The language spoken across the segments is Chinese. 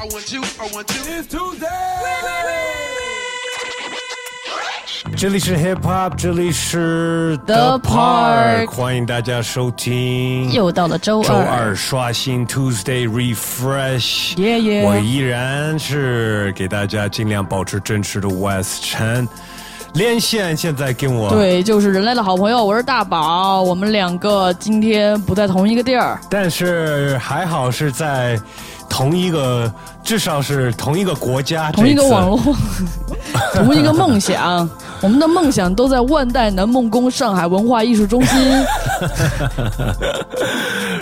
I want you, I want you. It's Tuesday. 这里是 Hip Hop，这里是 The Park 欢迎大家收听。又到了周二，周二刷新 Tuesday Refresh，耶耶我依然是给大家尽量保持真实的 West 陈 连线，现在跟我，对，就是人类的好朋友，我是大宝，我们两个今天不在同一个地儿，但是还好是在同一个，至少是同一个国家，同一个网络，同一个梦想，我们的梦想都在万代南梦宫上海文化艺术中心。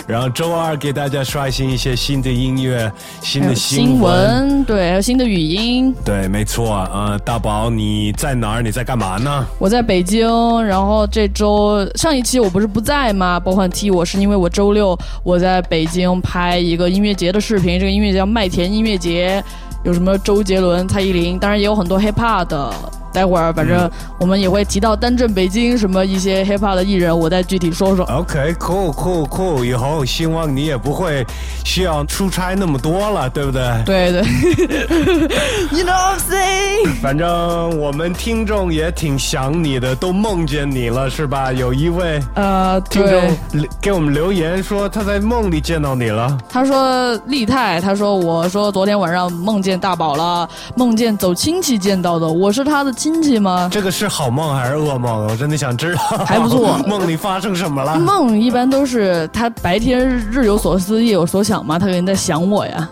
然后周二给大家刷新一些新的音乐、新的新闻，对，还有新的语音。对，没错，呃，大宝你在哪儿？你在干嘛呢？我在北京，然后这周上一期我不是不在吗？包括踢我是因为我周六我在北京拍一个音乐节的视频，这个音乐节叫麦田音乐节，有什么周杰伦、蔡依林，当然也有很多 hip hop 的。待会儿反正我们也会提到单镇北京什么一些 hip hop 的艺人，我再具体说说。OK，cool cool cool，以后希望你也不会需要出差那么多了，对不对？对对，You know what I'm saying？反正我们听众也挺想你的，都梦见你了，是吧？有一位呃，听众，给我们留言说他在梦里见到你了。他说立泰，他说我说昨天晚上梦见大宝了，梦见走亲戚见到的，我是他的亲戚吗？这个是好梦还是噩梦？我真的想知道。还不错 梦里发生什么了？梦一般都是他白天日有所思夜有所想嘛，他肯定在想我呀。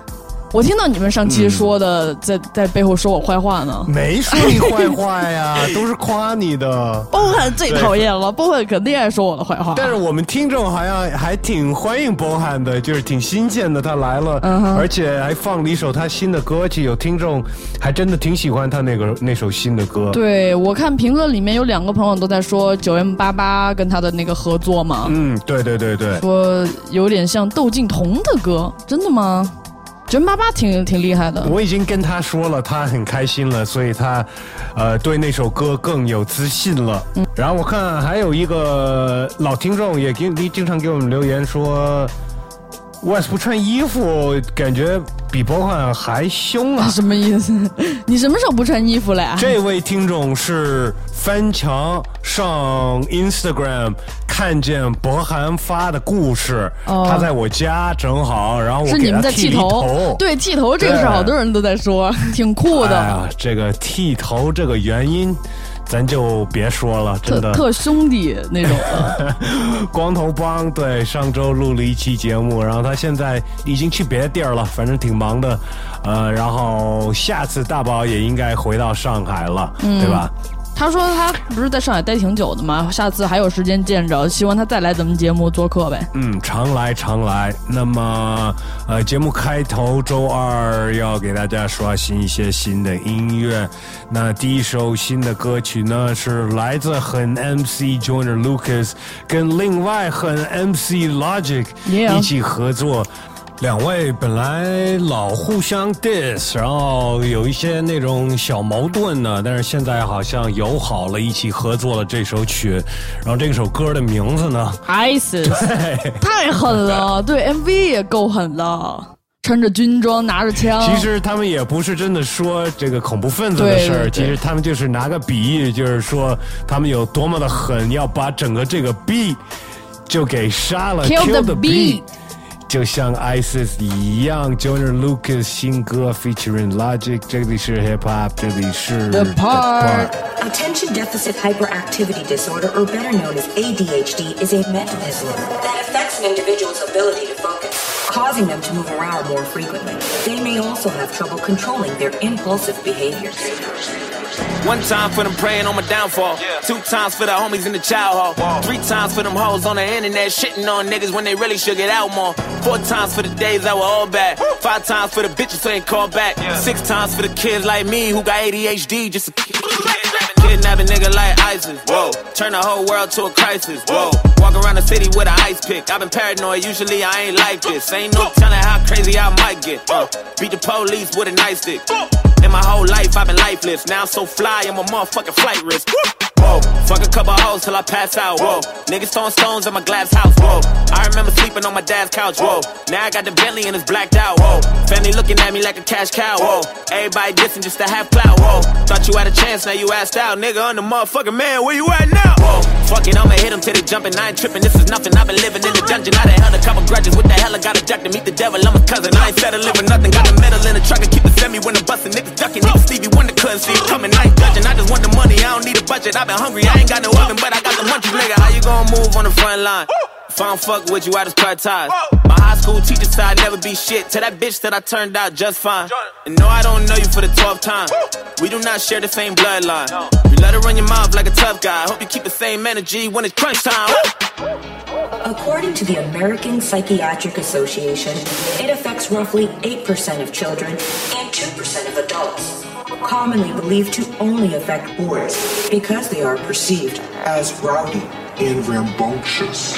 我听到你们上期说的，在在背后说我坏话呢。没说你坏话呀，都是夸你的。波汉最讨厌了，波汉肯定爱说我的坏话。但是我们听众好像还挺欢迎波汉的，就是挺新鲜的，他来了，而且还放了一首他新的歌，曲有听众还真的挺喜欢他那个那首新的歌。对我看评论里面有两个朋友都在说九 M 八八跟他的那个合作嘛，嗯，对对对对，说有点像窦靖童的歌，真的吗？九 M 八八挺挺厉害的。我已经跟他说了，他很开心了，所以他，呃，对那首歌更有自信了。嗯然后我看还有一个老听众也给经常给我们留言说，West 不穿衣服，感觉比波汉还凶啊。什么意思？你什么时候不穿衣服了呀？这位听众是翻墙上 Instagram 看见博涵发的故事，哦。他在我家正好，然后是你们在他剃头？头，，对剃头这个事儿，好多人都在说，挺酷的，哎呀，这个剃头这个原因，咱就别说了，真的。特特兄弟那种。的。光头帮对上周录了一期节目，然后他现在已经去别的地儿了，反正挺忙的，呃，然后下次大宝也应该回到上海了，嗯。对吧？他说他不是在上海待挺久的吗？下次还有时间见着，希望他再来咱们节目做客呗。嗯，常来常来。那么，呃，节目开头周二要给大家刷新一些新的音乐。那第一首新的歌曲呢，是来自很 MC Joyner Lucas 跟另外很 MC Logic 一起合作。两位本来老互相 diss，然后有一些那种小矛盾呢，但是现在好像友好了，一起合作了这首曲。然后这首歌的名字呢，ISIS。太狠了，对。MV 也够狠了，穿着军装拿着枪。其实他们也不是真的说这个恐怖分子的事儿，其实他们就是拿个比喻，就是说他们有多么的狠，要把整个这个 beat 就给杀了 Kill the beat 就像 ISIS 一样，Joyner Lucas 新歌 featuring Logic，这里是 Hip Hop，这里是 The Part Attention deficit hyperactivity disorder, or better known as ADHD, is a mental disorder that affects an individual's ability to focus, causing them to move around more frequently. They may also have trouble controlling their impulsive behaviors. One time for them praying on my downfall. Two times for the homies in the child hall. Three times for them hoes on the internet shitting on niggas when they really should get out more. Four times for the days that were all bad. Five times for the bitches who ain't called back. Six times for the kids like me who got ADHD just to kidnap a nigga like ISIS. Whoa. Turn the whole world to a crisis. Whoa. Walk around the city with an ice pick. I've been paranoid. Usually I ain't like this. Ain't no telling how crazy I might get. Uh, beat the police with a nice stick. In my whole life, I've been lifeless. Now I'm so fly, I'm a motherfucking flight risk. Whoa, fuck a couple hoes till I pass out. Whoa, niggas throwing stones at my glass house. Whoa, I remember sleeping on my dad's couch. Whoa, now I got the Bentley and it's blacked out. Whoa, family looking at me like a cash cow. Whoa, everybody dissing just to have clout. Whoa, thought you had a chance, now you asked out. Nigga, I'm the motherfucking man, where you at now? Whoa, fuck it, I'ma hit him till they jumping. I ain't tripping, this is nothing. I've been living in the dungeon. I done held a couple grudges. What the hell? I got a duck to meet the devil. I'm a cousin. I ain't settling for nothing. Got a medal in the truck and keep the semi when I'm busting. Niggas ducking. Even Stevie Wonder couldn't see it coming. I ain't judging. I just want the money. I don't need a budget. I've been hungry. I ain't got no oven, but I got the munchies, nigga. How you gonna move on the front line? If I don't fuck with you, I just cut ties. My high school teacher said I'd never be shit. To that bitch that I turned out just fine. And no, I don't know you for the 12th time. We do not share the same bloodline. You let her run your mouth like a tough guy. Hope you keep the same energy when it's crunch time. According to the American Psychiatric Association, it affects roughly 8% of children and 2% of adults, commonly believed to only affect boys because they are perceived as rowdy and rambunctious.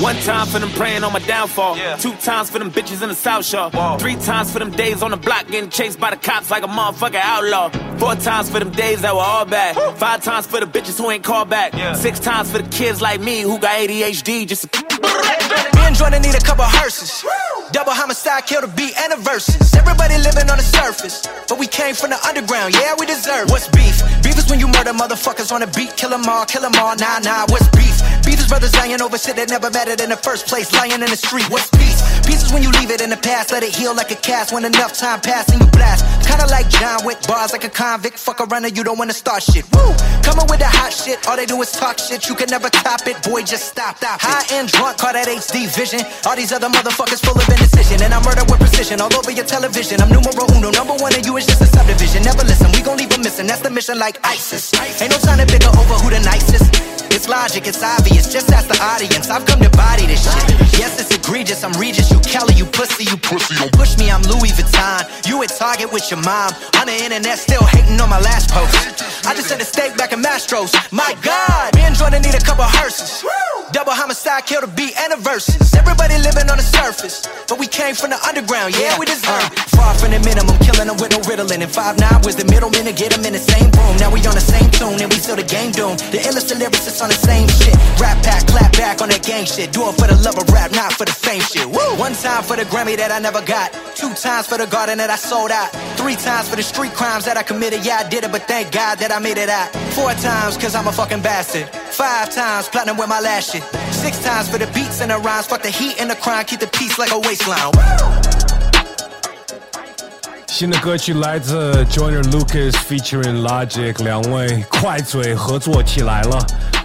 One time for them praying on my downfall. Two times for them bitches in the South Shore. Three times for them days on the block getting chased by the cops like a motherfucking outlaw. Four times for them days that were all bad. Five times for the bitches who ain't called back. Six times for the kids like me who got ADHD just to. Me and Jordan need a couple hearses. Double homicide, kill the beat and the verses. Everybody living on the surface, but we came from the underground. Yeah, we deserve. What's beef? Beef is when you murder motherfuckers on the beat, kill 'em all, kill 'em all. Nah, nah. What's beef? Beef is brothers lying over shit that never mattered in the first place, lying in the street. What's peace? Peace is when you leave it in the past, let it heal like a cast. When enough time pass and you blast, kinda like John with bars like a convict. Fuck a runner, you don't wanna start shit. Woo! Coming with the hot shit, all they do is talk shit. You can never top it, boy. Just stop. stop High and drunk, call that HD vision. All these other motherfuckers full of indecision, and I murder with precision all over your television. I'm numero uno, number one, and you is just a subdivision. Never listen, we gon' leave 'em missing. That's the mission, like ISIS. Ain't no time to bicker over who the nicest. It's logic, it's obvious. Just ask the audience. I've come to body this shit. Yes, it's egregious. I'm Regis, you Kelly, you pussy, you pussy. Don't push me, I'm Louis Vuitton. You at Target with your mom. On the internet, still hating on my last post. I just sent a steak back in Mastros. My God, me and Jordan need a couple hearses. Double homicide, kill the beat and the verses. Everybody living on the surface, but we came from the underground. Yeah, we deserve it. Far from the minimum, killing them with no riddling. And five nine was the middleman to get them in the same room. Now we on the same tune and we still the game doomed. The illest of lyricists on the same shit. Rap pack, clap back on that gang shit. Do it for the love of rap, not for the fame shit. Woo! One time for the Grammy that I never got. Two times for the garden that I sold out. Three times for the street crimes that I committed. Yeah, I did it, but thank God that I made it out. Four times, cause I'm a fucking bastard. Five times, platinum with my last shit. Six times for the beats and the rhymes. Fuck the heat and the crime, keep the peace like a waistline. Woo! 新的歌曲来自 Joyner Lucas featuring Logic，两位快嘴合作起来了。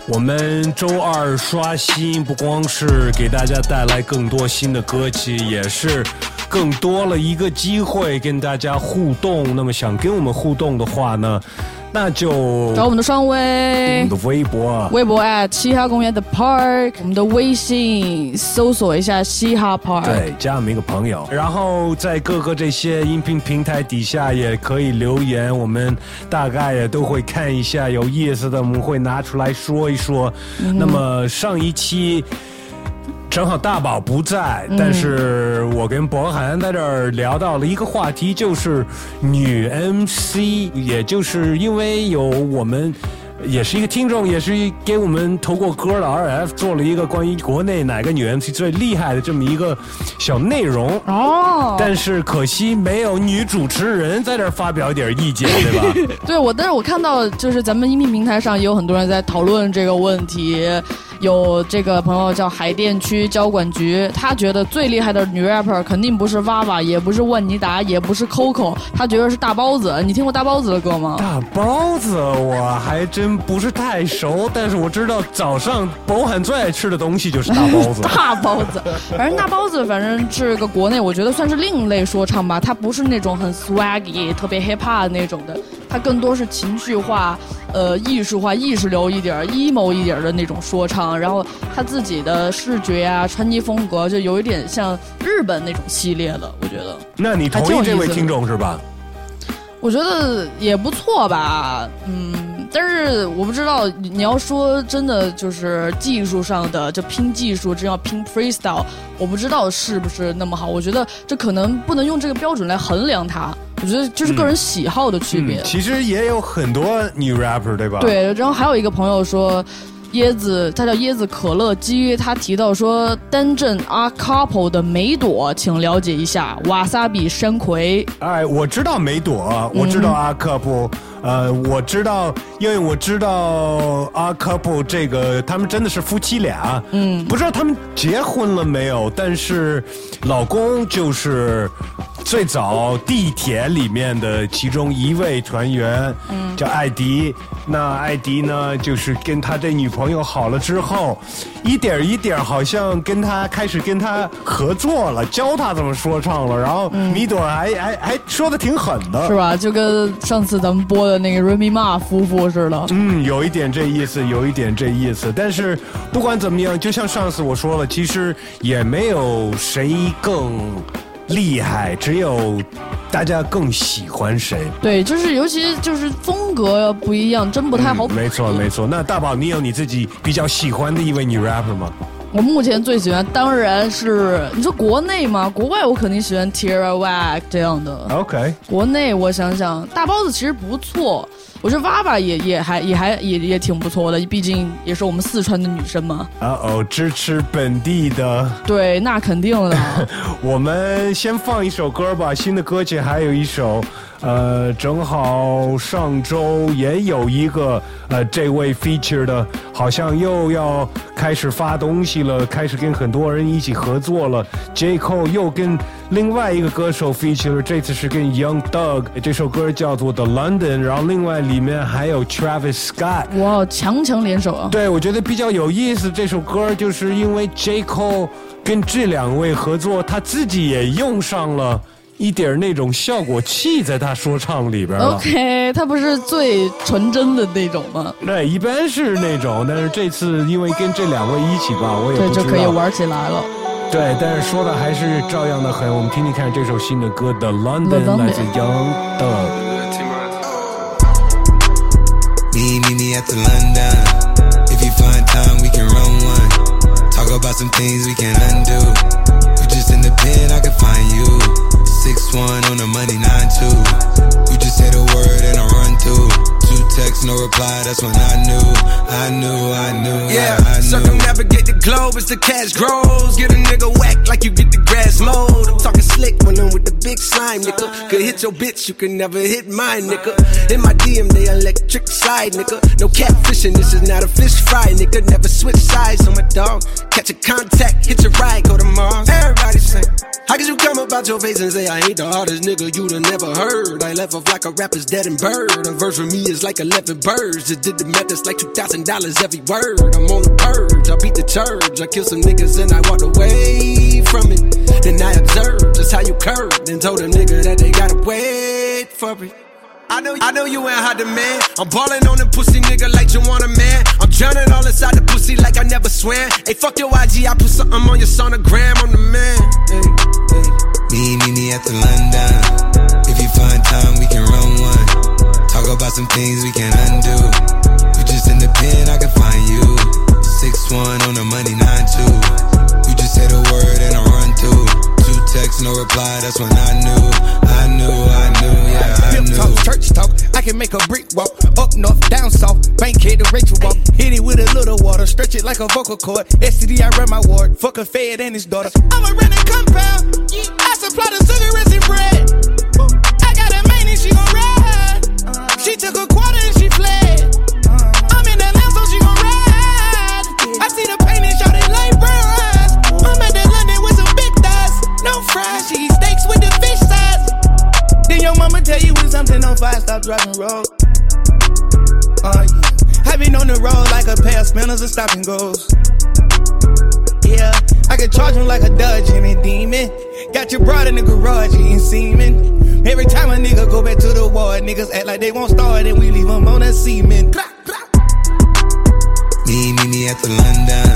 我们周二刷新，不光是给大家带来更多新的歌曲，也是更多了一个机会跟大家互动。那么想跟我们互动的话呢，那就找我们的双微我们的微博。微博 at 嘻哈公园的 Park，我们的微信搜索一下嘻哈 Park。对，加我们一个朋友，然后在各个这些音频平台底下也可以留言，我们大概也都会看一下，有意思的我们会拿出来说一说。那么上一期。正好大宝不在，但是我跟博涵在这儿聊到了一个话题，就是女 MC，也就是因为有我们。也是一个听众，也是给我们投过歌的 RF 做了一个关于国内哪个女 MC 最厉害的这么一个小内容哦，但是可惜没有女主持人在这儿发表一点意见，对吧？对我，但是我看到就是咱们音频平台上也有很多人在讨论这个问题。有这个朋友叫海淀区交管局，他觉得最厉害的女 rapper 肯定不是娃娃，也不是万妮达，也不是 Coco，他觉得是大包子。你听过大包子的歌吗？大包子我还真不是太熟，但是我知道早上博涵最爱吃的东西就是大包子。大包子，反正大包子反正是个国内我觉得算是另类说唱吧，它不是那种很 swaggy、特别 hip hop 那种的，它更多是情绪化、呃艺术化、意识流一点、emo 一点的那种说唱。然后他自己的视觉啊、穿衣风格就有一点像日本那种系列的，我觉得。那你同意这位听众是吧？我觉得也不错吧，嗯，但是我不知道你你要说真的就是技术上的，就拼技术，真要拼 freestyle，我不知道是不是那么好。我觉得这可能不能用这个标准来衡量它。我觉得就是个人喜好的区别。嗯其实也有很多女 rapper 对吧？，对，然后还有一个朋友说，椰子，他叫椰子可乐鸡，他提到说，单镇阿 couple 的梅朵，请了解一下瓦萨比山葵。哎，我知道梅朵，我知道阿克布，呃，我知道，因为我知道阿克布这个，他们真的是夫妻俩，嗯，不知道他们结婚了没有，但是老公就是最早地铁里面的其中一位团员，嗯，叫艾迪。那艾迪呢，就是跟他的女朋友好了之后，一点儿一点儿好像跟他开始跟他合作了，教他怎么说唱了，然后米朵还还还说的挺狠的，是吧？就跟上次咱们播的那个 Remy Ma 夫妇似的。嗯，有一点这意思，有一点这意思。但是不管怎么样，就像上次我说了，其实也没有谁更厉害，只有大家更喜欢谁。对，就是尤其就是风格不一样，真不太好。嗯没错，没错。那大宝，你有你自己比较喜欢的一位女 rapper 吗？我目前最喜欢当然是你说国内吗？国外我肯定喜欢 Tierra Whack 这样的。OK，国内我想想，大包子其实不错，我觉得娃娃也也还也还也也挺不错的，毕竟也是我们四川的女生嘛。啊哦，支持本地的。对，那肯定的。我们先放一首歌吧，新的歌曲还有一首，呃，正好上周也有一个呃，这位 feature 的，好像又要开始发东西了，开始跟很多人一起合作了。J Cole 又跟另外一个歌手 feature，这次是跟 Young Doug，这首歌叫做 The London，然后另外里面还有 Travis Scott。哇，强强联手啊！对，我觉得比较有意思。这首歌就是因为 J Cole 跟这两位合作，他自己也用上了一点那种效果器在他说唱里边了。OK，他不是最纯真的那种吗？对，一般是那种，但是这次因为跟这两位一起吧，我也对，不知道。就可以玩起来了。对，但是说的还是照样的很。我们听听看这首新的歌《The London 来自 Young Doug。Me, meet me at the London. If you find time, we can run one. Talk about some things we can undo. You just in the pen, I can find you. Six one on the money, nine two. You just say the word and I run through. Two texts, no reply. That's when I knew, I knew, I knew, Yeah, I, I knew. circumnavigate the globe as the cash grows. Get a nigga whack like you get the grass mowed. I'm talking slick when I'm with the big slime, nigga. Could hit your bitch, you can never hit mine, nigga. In my DM, they electric slide, nigga. No catfishing, this is not a fish fry, nigga. Never switch sides on my dog. Catch a contact, hit your ride, go to Mars. Everybody sing. How could you come about your face and say I ain't the hardest nigga you'd have never heard? I left off like a rapper's dead and bird. A verse for me is like 11 birds. Just did the math, that's like $2,000 every word. I'm on the purge, I beat the church. I killed some niggas and I walked away from it. Then I observed just how you curved and told a nigga that they gotta wait for it. I know, I know you ain't hot demand. I'm ballin' on the pussy nigga like you want a man. I'm drowning all inside the pussy like I never swam. Hey, fuck your IG, I put something on your sonogram. I'm the man. Hey, hey. Me, meet me at the London. If you find time, we can run one. Talk about some things we can undo. You just in the pen, I can find you. Six one on the money, nine two. You just say the word and I run through. Two texts, no reply. That's when I knew, I knew, I knew, yeah, I knew. Make a brick walk. Up north, down south. Bankhead to Rachel walk. Hit it with a little water. Stretch it like a vocal cord. STD, I run my ward. Fuck a fed and his daughter. I'm a renting compound. I supply the cigarettes and bread. I got a main and she gon' ride. She took a mama tell you when something on fire, stop driving road. Oh yeah. I've been on the road like a pair of spinners and stop and goes. Yeah, I can charge him like a Dodge and a demon. Got your broad in the garage eating semen. Every time a nigga go back to the war, niggas act like they won't start and we leave them on that semen. Me, meet me at the London.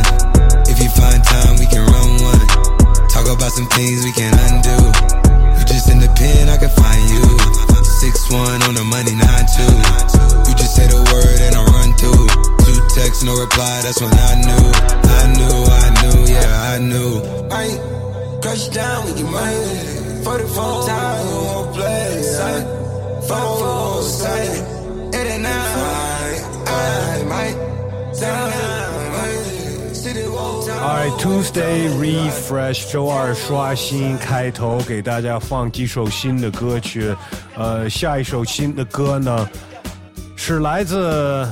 If you find time, we can run one. Talk about some things we can undo. You just in the pen, I can find you. Six one on the money, nine two. You just say the word and I run through. Two texts, no reply. That's when I knew, I knew, I knew, yeah, I knew. I crush down with your money. Forty four time, whole place. Five four sight. It ain't now. I might down. Alright, Tuesday Refresh，周二刷新开头，给大家放几首新的歌曲。呃，下一首新的歌呢，是来自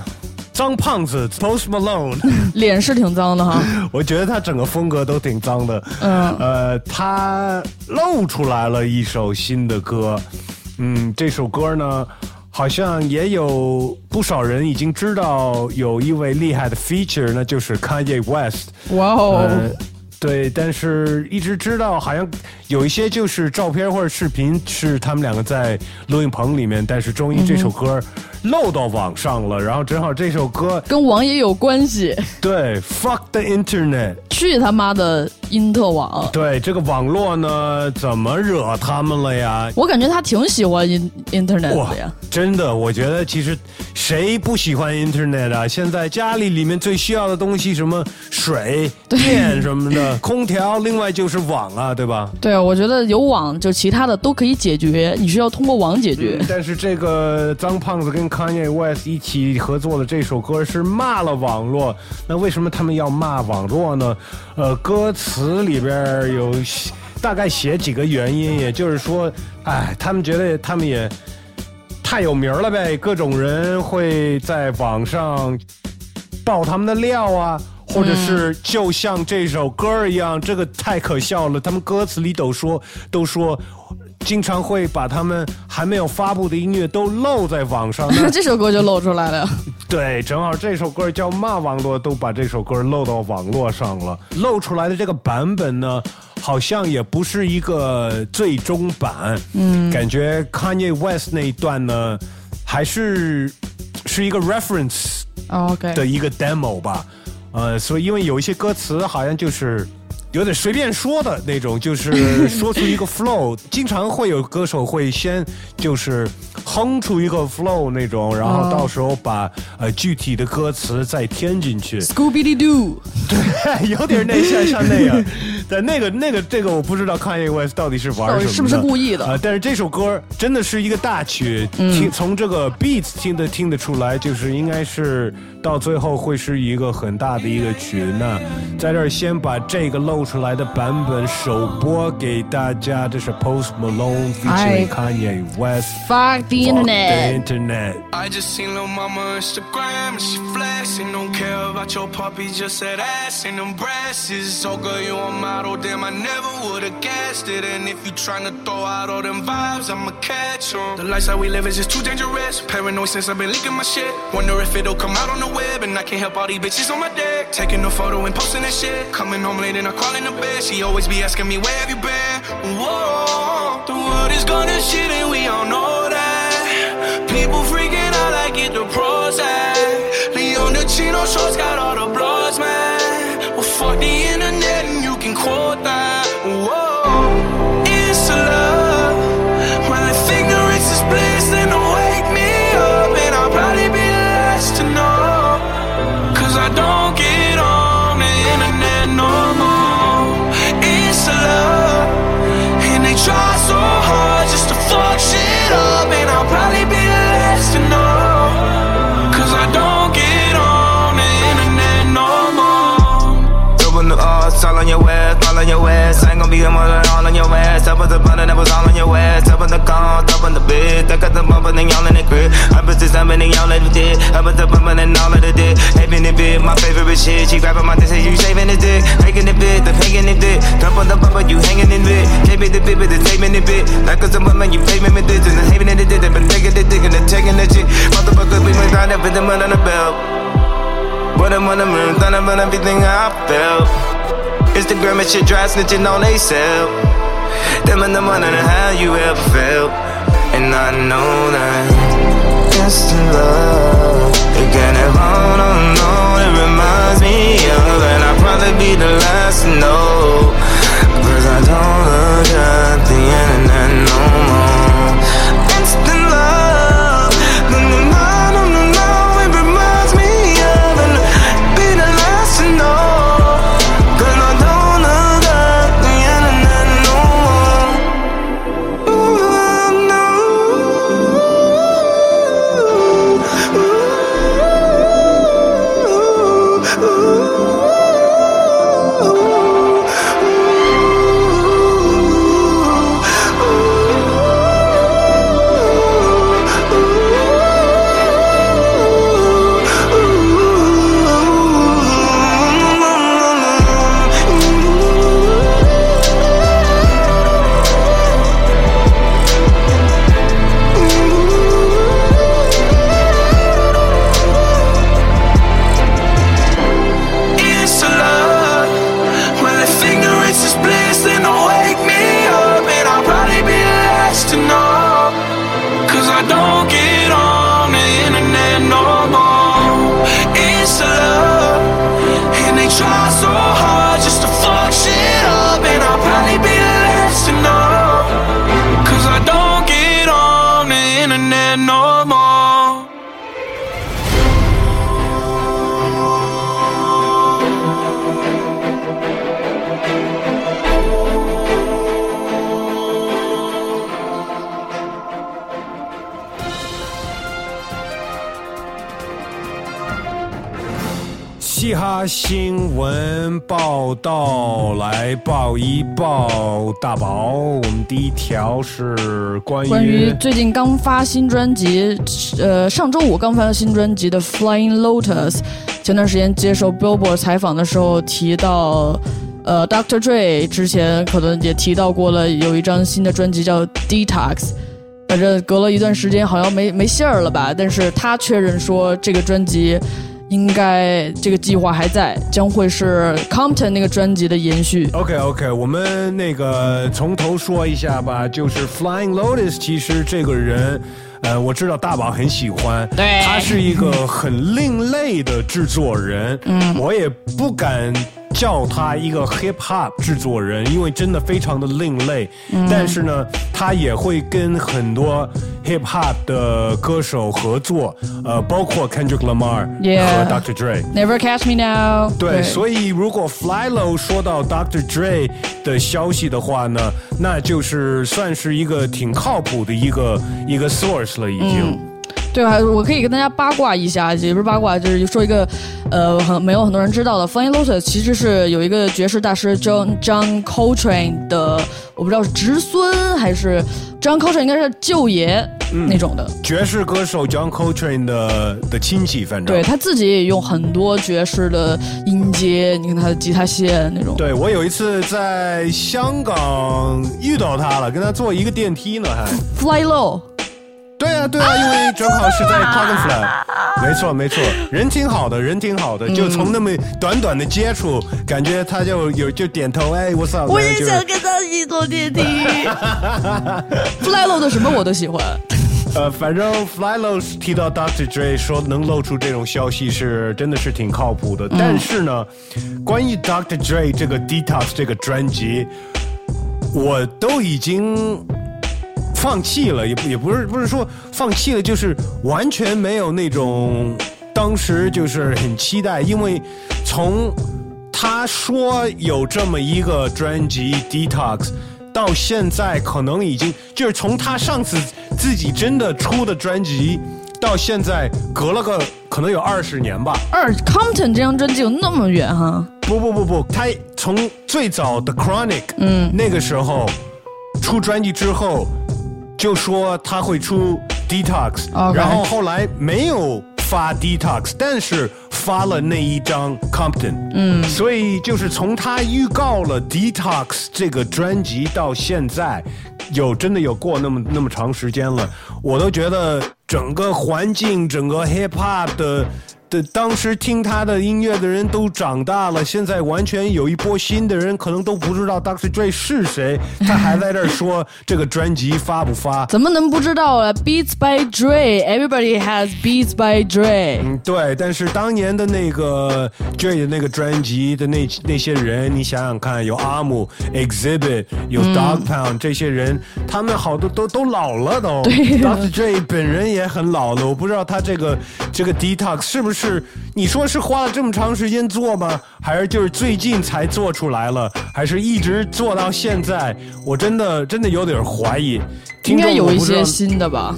脏胖子 Post Malone。脸是挺脏的哈。我觉得他整个风格都挺脏的。嗯呃，他露出来了一首新的歌。嗯，这首歌呢，好像也有不少人已经知道有一位厉害的 feature，那就是 Kanye West。哇哦呃，对，但是一直知道好像有一些就是照片或者视频是他们两个在录音棚里面，但是终于这首歌漏到网上了，然后正好这首歌跟网也有关系。对 Fuck the Internet。去他妈的因特网！对这个网络呢，怎么惹他们了呀？我感觉他挺喜欢 in internet 的呀。，真的，我觉得其实谁不喜欢 Internet 啊？现在家里里面最需要的东西，什么水、电什么的，空调，另外就是网啊，对吧？对啊，我觉得有网就其他的都可以解决，你需要通过网解决。但是这个脏胖子跟 Kanye West 一起合作的这首歌是骂了网络，那为什么他们要骂网络呢？呃，歌词里边有大概写几个原因，也就是说，哎，他们觉得他们也太有名了呗，各种人会在网上爆他们的料啊。或者是就像这首歌一样，这个太可笑了。他们歌词里都说，都说，经常会把他们还没有发布的音乐都露在网上。那 这首歌就露出来了。对，正好这首歌叫《骂网络》，都把这首歌露到网络上了。露出来的这个版本呢，好像也不是一个最终版。嗯，感觉 Kanye West 那一段呢，还是是一个 reference 哦 OK，的一个 demo 吧。呃，所以因为有一些歌词好像就是。有点随便说的那种，就是 说出一个 flow，经常会有歌手会先就是哼出一个 flow 那种，然后到时候把呃具体的歌词再添进去。Scooby Doo，对，有点那像像那样。但那个那个这个我不知道 Kanye West 到底是玩什么是不是故意的啊、但是这首歌真的是一个大曲，听从这个 beats 听得听得出来，就是应该是到最后会是一个很大的一个曲。那在这儿先把这个露出来的版本首播给大家，这是 Post Malone featuring 哎 Kanye West。 Fuck the Fuck the internet。 internet. I just seen lil' mama Instagram and she flexing. Don't care about your puppy, just that ass and them breasts. So girl, you a model, damn, I never would've guessed it. And if you tryna throw out all them vibes, I'ma catch 'em. The lifestyle we live is just too dangerous. Paranoid since I've been leaking my shit. Wonder if it'll come out on the and I can't help all these bitches on my deck. Taking a photo and posting that shit. Coming home late and I crawl in the bed. She always be asking me, where have you been? Whoa, the world is gonna shit and we all know that. People freaking out like it the pros at. Leon the Chino shorts in the bed. I the bumpin' and y'all in the crib. I put this up and y'all let it did. I put the bumpin' and all of the dick. Having it big, my favorite shit. She grabbing my dick, say you shaving the dick. Making it big, the hanging it dick. Dump on the bumper, you hanging in bit. Gave me the bit, but the taping it bit. Like a some woman, you paving me this. And the having it did. Been taking the dick and the taking the chick. Motherfuckers, we went down there, put them on the belt. Put them on the moon, done about everything I felt. Instagram and shit, dry snitching on they self. Them and them wondering how you ever felt. And I know that just in love. Can have on, on, on. It reminds me of, and I'll probably be the last to know. 报一报大宝。我们第一条是关于关于最近刚发新专辑，呃，上周五刚发的新专辑的 Flying Lotus，前段时间接受 Billboard 采访的时候提到，呃，Dr. Dre 之前可能也提到过了，有一张新的专辑叫 Detox。反正隔了一段时间，好像没没信儿了吧？但是他确认说，这个专辑应该这个计划还在，将会是 Compton 那个专辑的延续。OK OK，我们那个从头说一下吧，就是 Flying Lotus，其实这个人。呃，我知道大宝很喜欢，对他是一个很另类的制作人，嗯，我也不敢叫他一个 hip hop 制作人，因为真的非常的另类，嗯但是呢，他也会跟很多 hip hop 的歌手合作，呃，包括 Kendrick Lamar 和 Dr. Dre。Never Catch Me Now。对，所以如果 Flylo 说到 Dr. Dre 的消息的话呢，那就是算是一个挺靠谱的一个一个 source 了，已经。对吧？我可以跟大家八卦一下，也不是八卦，就是说一个，呃，很没有很多人知道的。Flying Lotus 其实是有一个爵士大师 John John Coltrane 的，我不知道是侄孙还是 John Coltrane 应该是舅爷那种的。爵士歌手 John Coltrane 的的亲戚，反正对他自己也用很多爵士的音阶，你看他的吉他线那种。对我有一次在香港遇到他了，跟他坐一个电梯呢，还。Fly Low。对啊，对啊，因为正好是在 Clockenflat，没错没错，人挺好的，人挺好的，就从那么短短的接触，感觉他就有就点头，哎，What's up？我也就是想跟他一起坐电梯。Fly Low 的什么我都喜欢。呃，反正 Flylo 提到 Dr. Dre 说能露出这种消息是真的是挺靠谱的，但是呢，关于 Dr. Dre 这个 Detox 这个专辑，我都已经放弃了，也不也不是不是说放弃了，就是完全没有那种当时就是很期待，因为从他说有这么一个专辑 Detox。到现在可能已经就是从他上次自己真的出的专辑，到现在隔了个可能有二十年吧。二 Compton 这张专辑有那么远哈？不不不不，他从最早的 Chronic，嗯，那个时候出专辑之后，就说他会出 Detox，、然后后来没有发 Detox，但是发了那一张 Compton，嗯，所以就是从他预告了 Detox 这个专辑到现在，有真的有过那么那么长时间了，我都觉得整个环境，整个 Hip Hop 的。的当时听他的音乐的人都长大了，现在完全有一波新的人可能都不知道 Dr. Dre 是谁，他还在这儿说这个专辑发不发？怎么能不知道啊？Beats by Dre，Everybody has Beats by Dre。嗯，对，但是当年的那个 Dre 的那个专辑的那那些人，你想想看，有阿姆、Exhibit，有 Dog Pound、这些人，他们好多都都老了都。对呀 Dr. Dre 本人也很老了，我不知道他这个这个 Detox 是不是你说是花了这么长时间做吗？还是就是最近才做出来了？还是一直做到现在？我真的真的有点怀疑。应该有一些新的吧？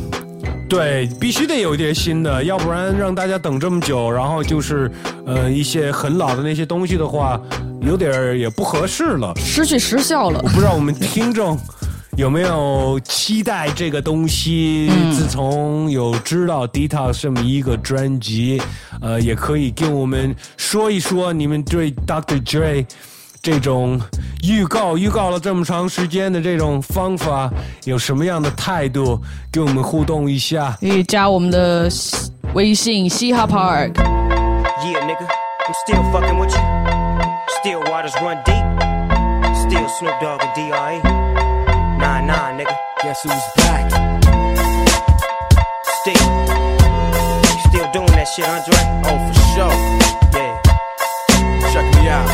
对，必须得有一些新的，要不然让大家等这么久，然后就是呃一些很老的那些东西的话，有点也不合适了。失去时效了我。不知道我们听众有没有期待这个东西？自从有知道 Detox 这么一个专辑，呃，也可以跟我们说一说你们对 Dr. Dre 这种预告预告了这么长时间的这种方法有什么样的态度？跟我们互动一下。可以加我们的微信嘻哈 Park。Yeah, nigga, I'm still fucking with you. Still waters run deep. Still Snoop Dogg and D.R.E. Guess who's back? Still. Still doing that shit, Andre? Oh, for sure. Yeah. Check me out.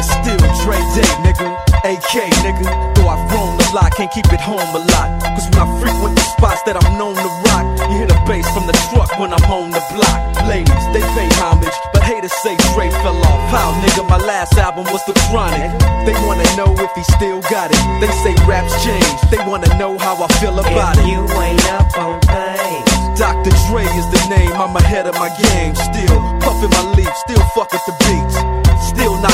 It's still Dre Day, nigga. AK, nigga. Though I've grown a lot, can't keep it home a lot. Cause when I frequent the spots that I'm known to rock, you hear the bass from the truck when I'm on the block. Ladies, they pay homage, haters say Dre fell off. How, nigga? My last album was The Chronic. They wanna know if he still got it. They say raps change, they wanna know how I feel about If it. you ain't up on things, Dr. Dre is the name, I'm ahead of my game. Still puffin' my leaf, still fuck with the beats. Still not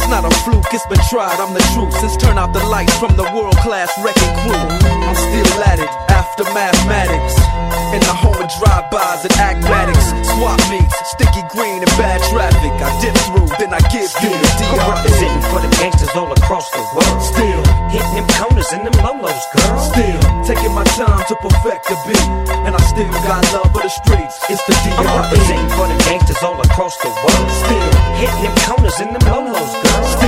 It's not a fluke, it's been tried, I'm the truth. Since turn out the lights from the world class wrecking crew, I'm still at it after mathematics. In the home of drive-bys and acmatics, swap meets, sticky green and bad traffic. I dip through, then I give you the I'm representing for the gangsters all across the world. Still hitting them corners and them lolos, girl. Still taking my time to perfect the beat, and I still got love for the streets. It's the I'm representing for the gangsters all across the world. Still hitting them corners and them lolos, girl. Still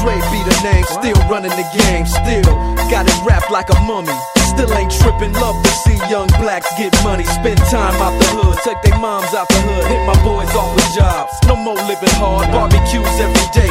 Dre be the name, still running the game, still got it wrapped like a mummy. Still ain't tripping, love to see young blacks get money. Spend time out the hood, take their moms out the hood, hit my boys off with jobs. No more living hard, barbecues every day,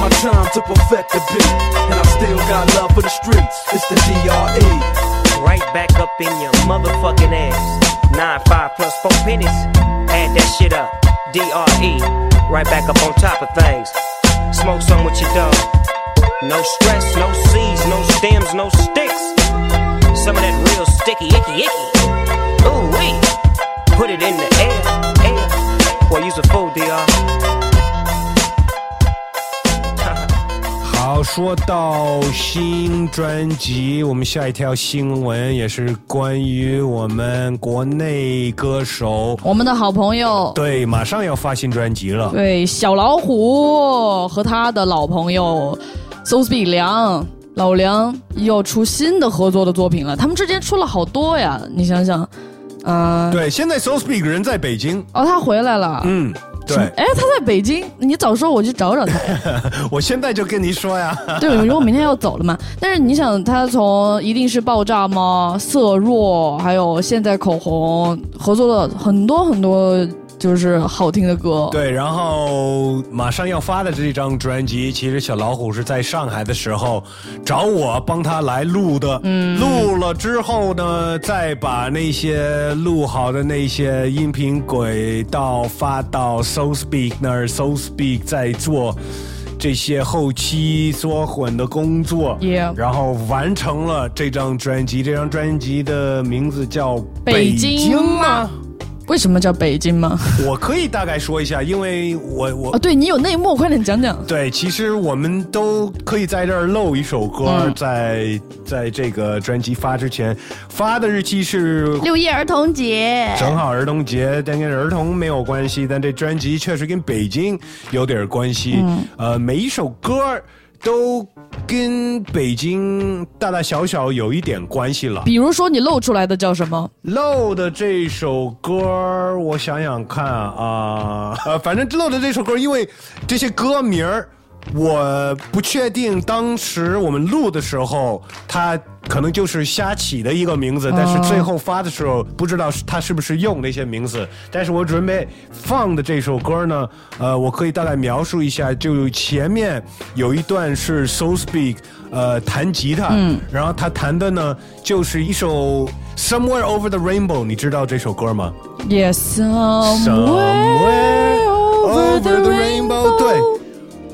my time to perfect the beat, and I still got love for the streets. It's the DRE. Right back up in your motherfucking ass. Nine five plus four pennies. Add that shit up. DRE. Right back up on top of things. Smoke some with your dog. No stress, no seeds, no stems, no sticks. Some of that real sticky, icky, icky. Ooh wee. Put it in the air, air. Boy, use a fool, DR. 好，说到新专辑，我们下一条新闻也是关于我们国内歌手，我们的好朋友。对，马上要发新专辑了。对小老虎和他的老朋友 So speak 梁老梁要出新的合作的作品了。他们之间出了好多呀，你想想，嗯、对，现在 So Speak 人在北京，哦，他回来了，嗯，对，哎，他在北京，你早说我去找找他。我现在就跟你说呀，对，因为我明天要走了嘛。但是你想，他从一定是爆炸吗？色弱，还有现在口红合作了很多很多，就是好听的歌。对，然后马上要发的这张专辑，其实小老虎是在上海的时候找我帮他来录的。嗯，录了之后呢，再把那些录好的那些音频轨道发到 So Speak 那儿，So Speak 再做。这些后期缩混的工作 Yeah 然后完成了这张专辑。这张专辑的名字叫《北京吗？为什么叫北京吗？我可以大概说一下，因为我我哦，对你有内幕，快点讲讲。对，其实我们都可以在这儿漏一首歌，嗯在在这个专辑发之前，发的日期是六一儿童节，正好儿童节，但跟儿童没有关系，但这专辑确实跟北京有点关系。嗯呃，每一首歌都跟北京大大小小有一点关系了。比如说你露出来的叫什么？露的这首歌，我想想看啊，呃，反正露的这首歌，因为这些歌名儿，我不确定当时我们录的时候，他可能就是瞎起的一个名字，但是最后发的时候不知道是他是不是用那些名字。但是我准备放的这首歌呢，呃，我可以大概描述一下，就前面有一段是 So Speak，呃，弹吉他，嗯然后他弹的呢就是一首 Somewhere Over the Rainbow，你知道这首歌吗？Yes, Somewhere over the rainbow，对，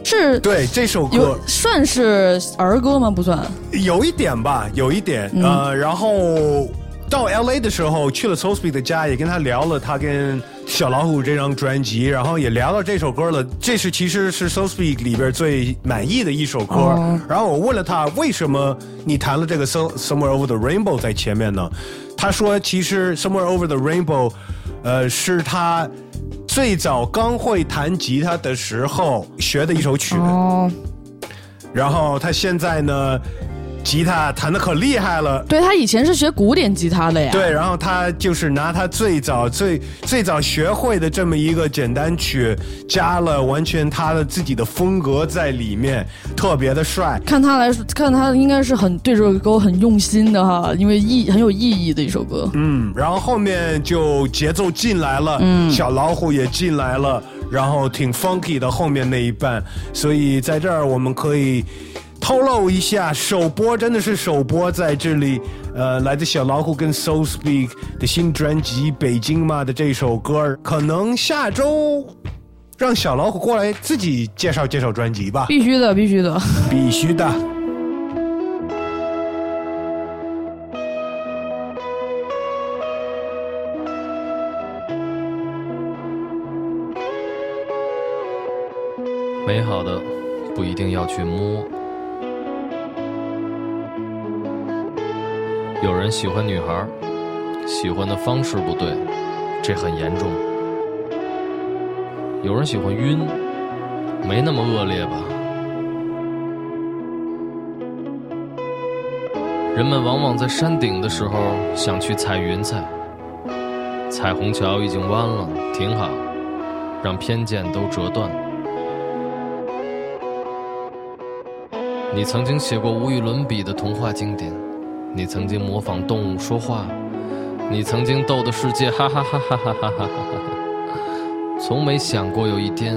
是对，这首歌算是儿歌吗？不算。有一点吧，有一点，嗯呃，然后到 L A 的时候去了 s o s p e 的家，也跟他聊了他跟小老虎这张专辑，然后也聊到这首歌了。这是其实是 s o s p e 里边最满意的一首歌。哦然后我问了他为什么你弹了这个 So Somewhere Over the Rainbow 在前面呢？他说其实 Somewhere Over the Rainbow，呃，是他最早刚会弹吉他的时候学的一首曲。哦，然后他现在呢，吉他弹的可厉害了。对他以前是学古典吉他的呀。对，然后他就是拿他最早最最早学会的这么一个简单曲，加了完全他的自己的风格在里面，特别的帅。看他来说，看他应该是很对这首歌很用心的哈，因为意很有意义的一首歌。嗯，然后后面就节奏进来了，嗯小老虎也进来了，然后挺 funky 的后面那一半，所以在这儿我们可以透露一下，首播真的是首播在这里，呃，来自小老虎跟 So Speak 的新专辑《北京嘛》的这首歌，可能下周让小老虎过来自己介绍介绍专辑吧，必须的，必须的。必须的。美好的不一定要去摸。有人喜欢女孩，喜欢的方式不对，这很严重。有人喜欢晕，没那么恶劣吧？人们往往在山顶的时候想去踩云彩，彩虹桥已经弯了，挺好，让偏见都折断。你曾经写过无与伦比的童话经典，你曾经模仿动物说话，你曾经逗得世界哈哈哈哈哈哈哈哈哈，从没想过有一天，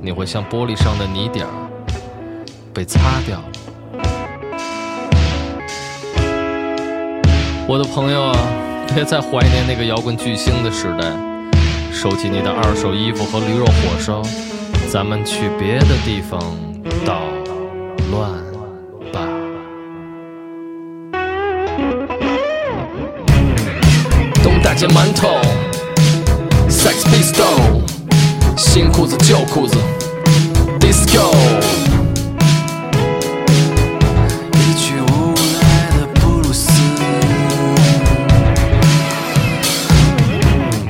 你会像玻璃上的泥点儿被擦掉。我的朋友啊，别再怀念那个摇滚巨星的时代，收起你的二手衣服和驴肉火烧。咱们去别的地方捣乱吧。东大街馒头，Sex Pistol，新裤子旧裤子，Disco。一曲无赖的布鲁斯，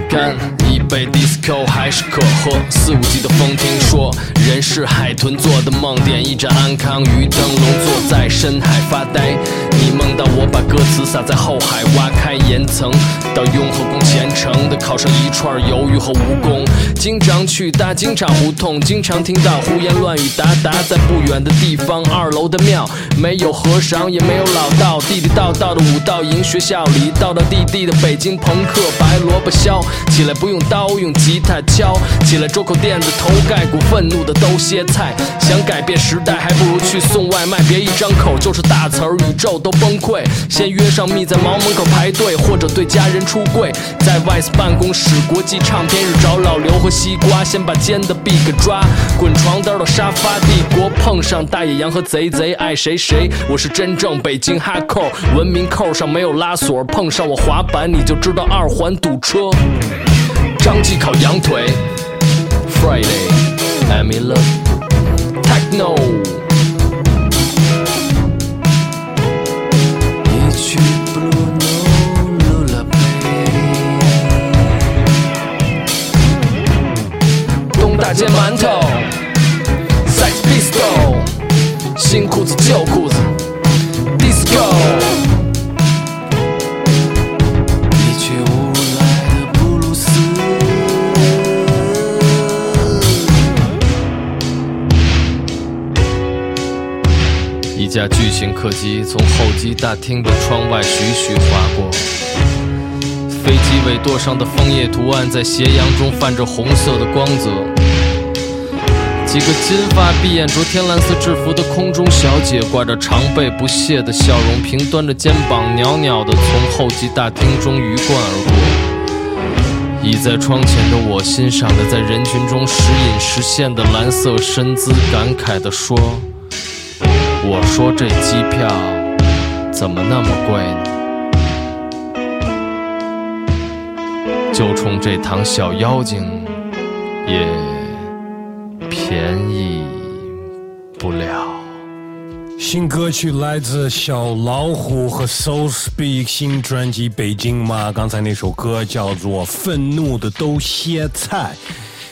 干一杯 disco 还是可喝。肆无忌的风听说，人是海豚做的梦，点一盏安康鱼灯笼，坐在深海发呆。你梦到我把歌词撒在后海，挖开岩层，到雍和宫虔诚的烤上一串鱿鱼和蜈蚣。经常去大金厂胡同，经常听到胡言乱语达达。在不远的地方，二楼的庙没有和尚，也没有老道，地地道道的武道营学校里，道道地地的北京朋克，白萝卜削起来不用刀，用吉他敲起来，周口垫子头盖骨，愤怒的都歇菜。想改变时代，还不如去送外卖，别一张口就是大词儿，宇宙都崩溃。先约上蜜在毛门口排队，或者对家人出柜，在 Vice 办公室国际唱片日找老刘和西瓜，先把尖的币给抓，滚床单到沙发帝国，碰上大野羊和贼贼，爱谁谁。我是真正北京哈扣，文明扣上没有拉锁，碰上我滑板你就知道二环堵车。张继烤羊腿，Friday I'm in love, take no 煎东大街馒头，Sex Pistol，新裤子旧裤子一架巨型客机从候机大厅的窗外徐徐划过，飞机尾舵上的枫叶图案在斜阳中泛着红色的光泽。几个金发碧眼着天蓝色制服的空中小姐，挂着常备不屑的笑容，平端着肩膀，袅袅地从候机大厅中鱼贯而过。倚在窗前的我，欣赏着在人群中时隐时现的蓝色身姿，感慨地说。我说这机票怎么那么贵呢？就冲这堂小妖精也便宜不了。新歌曲来自小老虎和 So Speak 新专辑《北京吗》，刚才那首歌叫做《愤怒的都歇菜》。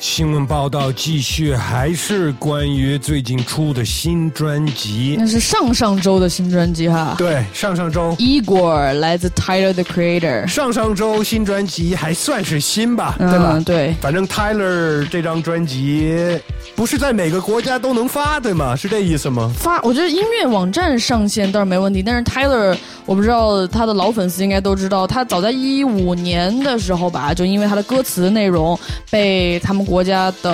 新闻报道继续，还是关于最近出的新专辑。那是上上周的新专辑哈。对，上上周。Igor 来自 Tyler the Creator。上上周新专辑还算是新吧，嗯、对吧？对。反正 Tyler 这张专辑不是在每个国家都能发，对吗？是这意思吗？发，我觉得音乐网站上线倒是没问题，但是 Tyler 我不知道他的老粉丝应该都知道，他早在一五年的时候吧，就因为他的歌词内容被他们。国家的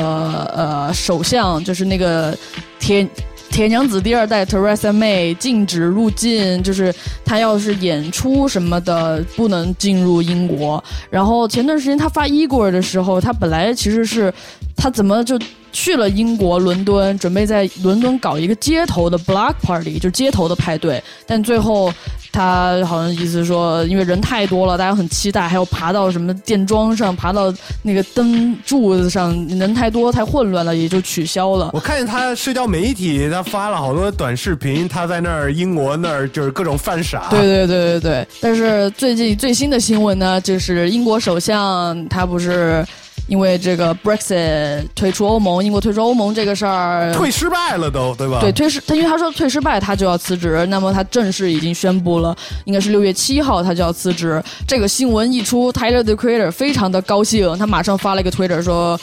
呃首相就是那个铁铁娘子第二代 Teresa May 禁止入境，就是她要是演出什么的不能进入英国。然后前段时间她发 Igor 的时候，她本来其实是他怎么就去了英国伦敦，准备在伦敦搞一个街头的 block party，就街头的派对，但最后。他好像意思说，因为人太多了，大家很期待，还要爬到什么电桩上，爬到那个灯柱子上，人太多太混乱了，也就取消了。我看见他社交媒体，他发了好多短视频，他在那儿英国那儿就是各种犯傻。对对对对对。但是最近最新的新闻呢，就是英国首相他不是。因为这个 Brexit 退出欧盟，英国退出欧盟这个事儿退失败了都，对吧？对，退失他因为他说退失败，他就要辞职。那么他正式已经宣布了，应该是六月七号他就要辞职。这个新闻一出，Tyler the Creator 非常的高兴，他马上发了一个 Twitter 说。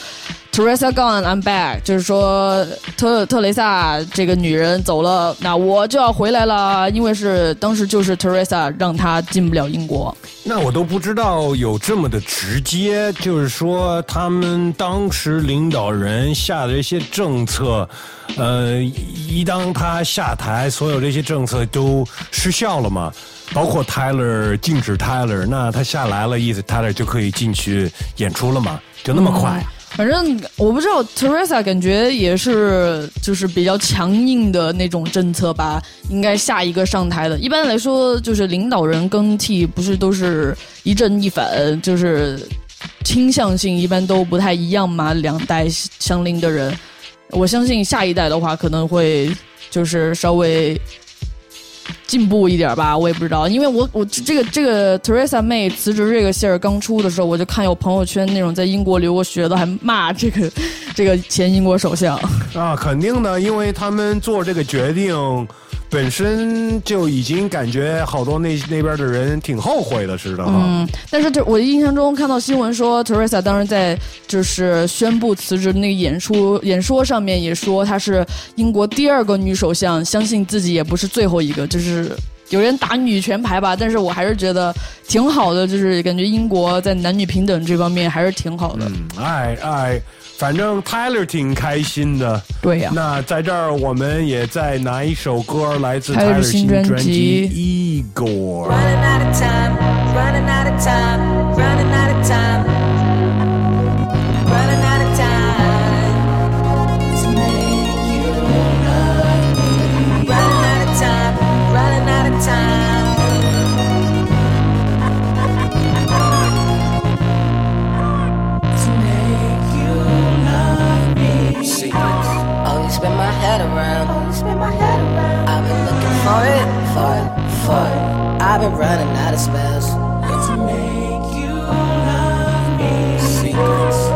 Teresa gone, I'm back，就是说特特雷萨这个女人走了，那我就要回来了，因为是当时就是 Teresa 让她进不了英国。那我都不知道有这么的直接，就是说他们当时领导人下的这些政策，呃，一当他下台，所有这些政策都失效了嘛。包括 Tyler 禁止 Tyler，那他下来了，意思 Tyler 就可以进去演出了嘛？就那么快。嗯反正我不知道，Teresa 感觉也是就是比较强硬的那种政策吧，应该下一个上台的。一般来说，就是领导人更替不是都是一正一反，就是倾向性一般都不太一样嘛，两代相邻的人。我相信下一代的话可能会就是稍微。进步一点吧，我也不知道，因为我我这个这个 Teresa 妹辞职这个信儿刚出的时候，我就看有朋友圈那种在英国留过学的还骂这个这个前英国首相。啊，肯定的，因为他们做这个决定本身就已经感觉好多那那边的人挺后悔的似的哈。嗯，但是这我印象中看到新闻说，Teresa 当时在就是宣布辞职那个演出演说上面也说她是英国第二个女首相，相信自己也不是最后一个，就是。有人打女权牌吧，但是我还是觉得挺好的，就是感觉英国在男女平等这方面还是挺好的。嗯，哎哎，反正 Tyler 挺开心的。对呀、啊。那在这儿我们也再拿一首歌，来自 Tyler 新专辑《Igor》。For it, for it, for it. I've been running out of spells. To make you love me. Secrets.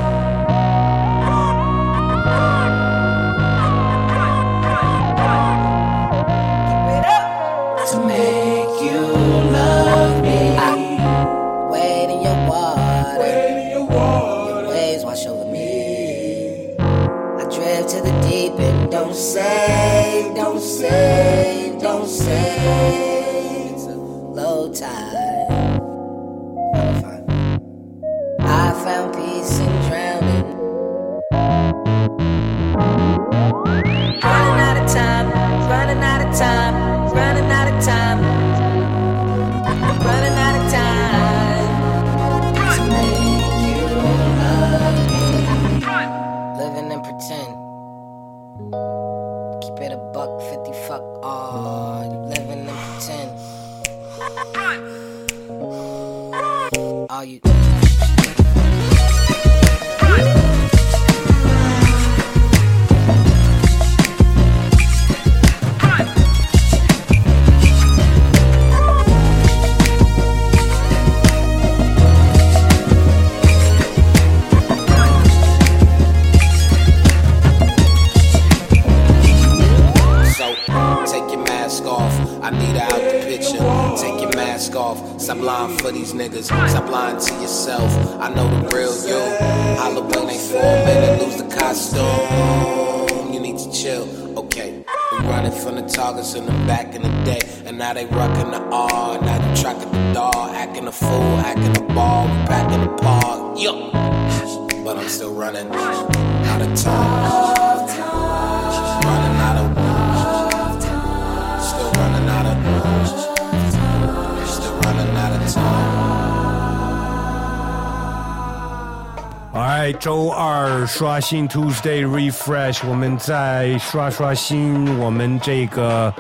新 Tuesday Refresh，我们再刷刷新我们这个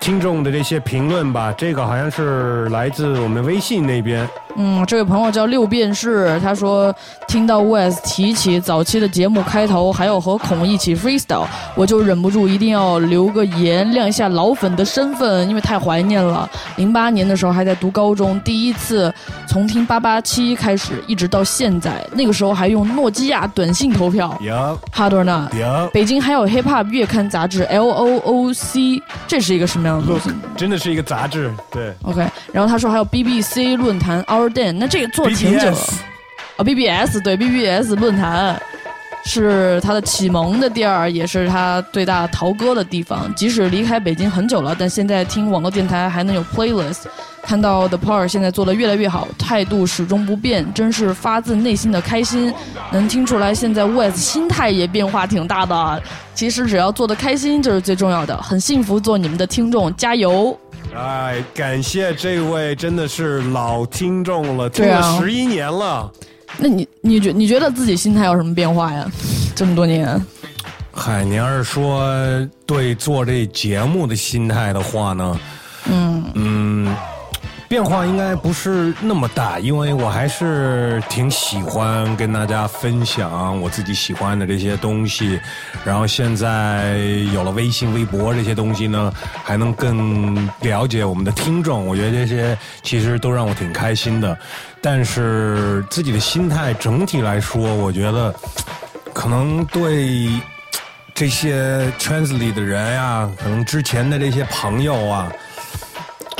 听众的这些评论吧。这个好像是来自我们微信那边。嗯，这位朋友叫六便士，他说听到 Wes 提起早期的节目开头，还要和孔一起 freestyle，我就忍不住一定要留个言，亮一下老粉的身份，因为太怀念了。零八年的时候还在读高中，第一次从听八八七开始，一直到现在，那个时候还用诺基亚短信投票。Hard or not？Yup 北京还有 Hip Hop 月刊杂志 L O O C，这是一个什么样的东西？真的是一个杂志，对。OK，然后他说还有 BBC 论坛 Our Dan，那这个做挺久了啊，BBS 对 BBS 论坛是他的启蒙的地儿，也是他最大陶歌的地方。即使离开北京很久了，但现在听网络电台还能有 playlist。看到 The Part 现在做的越来越好，态度始终不变，真是发自内心的开心。能听出来，现在 Wes 心态也变化挺大的。其实只要做的开心就是最重要的，很幸福做你们的听众，加油！哎，感谢这位真的是老听众了，听了十一年了。那你你觉你觉得自己心态有什么变化呀？这么多年，嗨，你要是说对做这节目的心态的话呢，嗯嗯，变化应该不是那么大，因为我还是挺喜欢跟大家分享我自己喜欢的这些东西。然后现在有了微信、微博这些东西呢，还能更了解我们的听众，我觉得这些其实都让我挺开心的。但是自己的心态整体来说，我觉得可能对。这些圈子里的人呀、可能之前的这些朋友啊，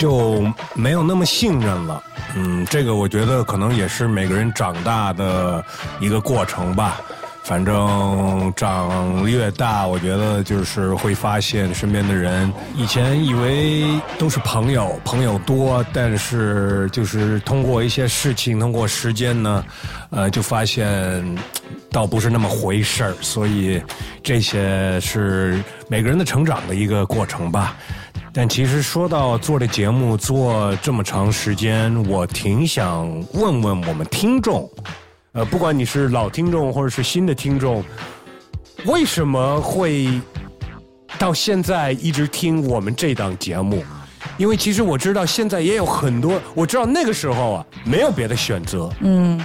就没有那么信任了。嗯，这个我觉得可能也是每个人长大的一个过程吧。反正长越大，我觉得就是会发现身边的人，以前以为都是朋友，朋友多，但是就是通过一些事情，通过时间呢，呃，就发现倒不是那么回事儿。所以这些是每个人的成长的一个过程吧。但其实说到做这节目做这么长时间，我挺想问问我们听众，呃，不管你是老听众或者是新的听众，为什么会到现在一直听我们这档节目？因为其实我知道现在也有很多，我知道那个时候啊没有别的选择，嗯，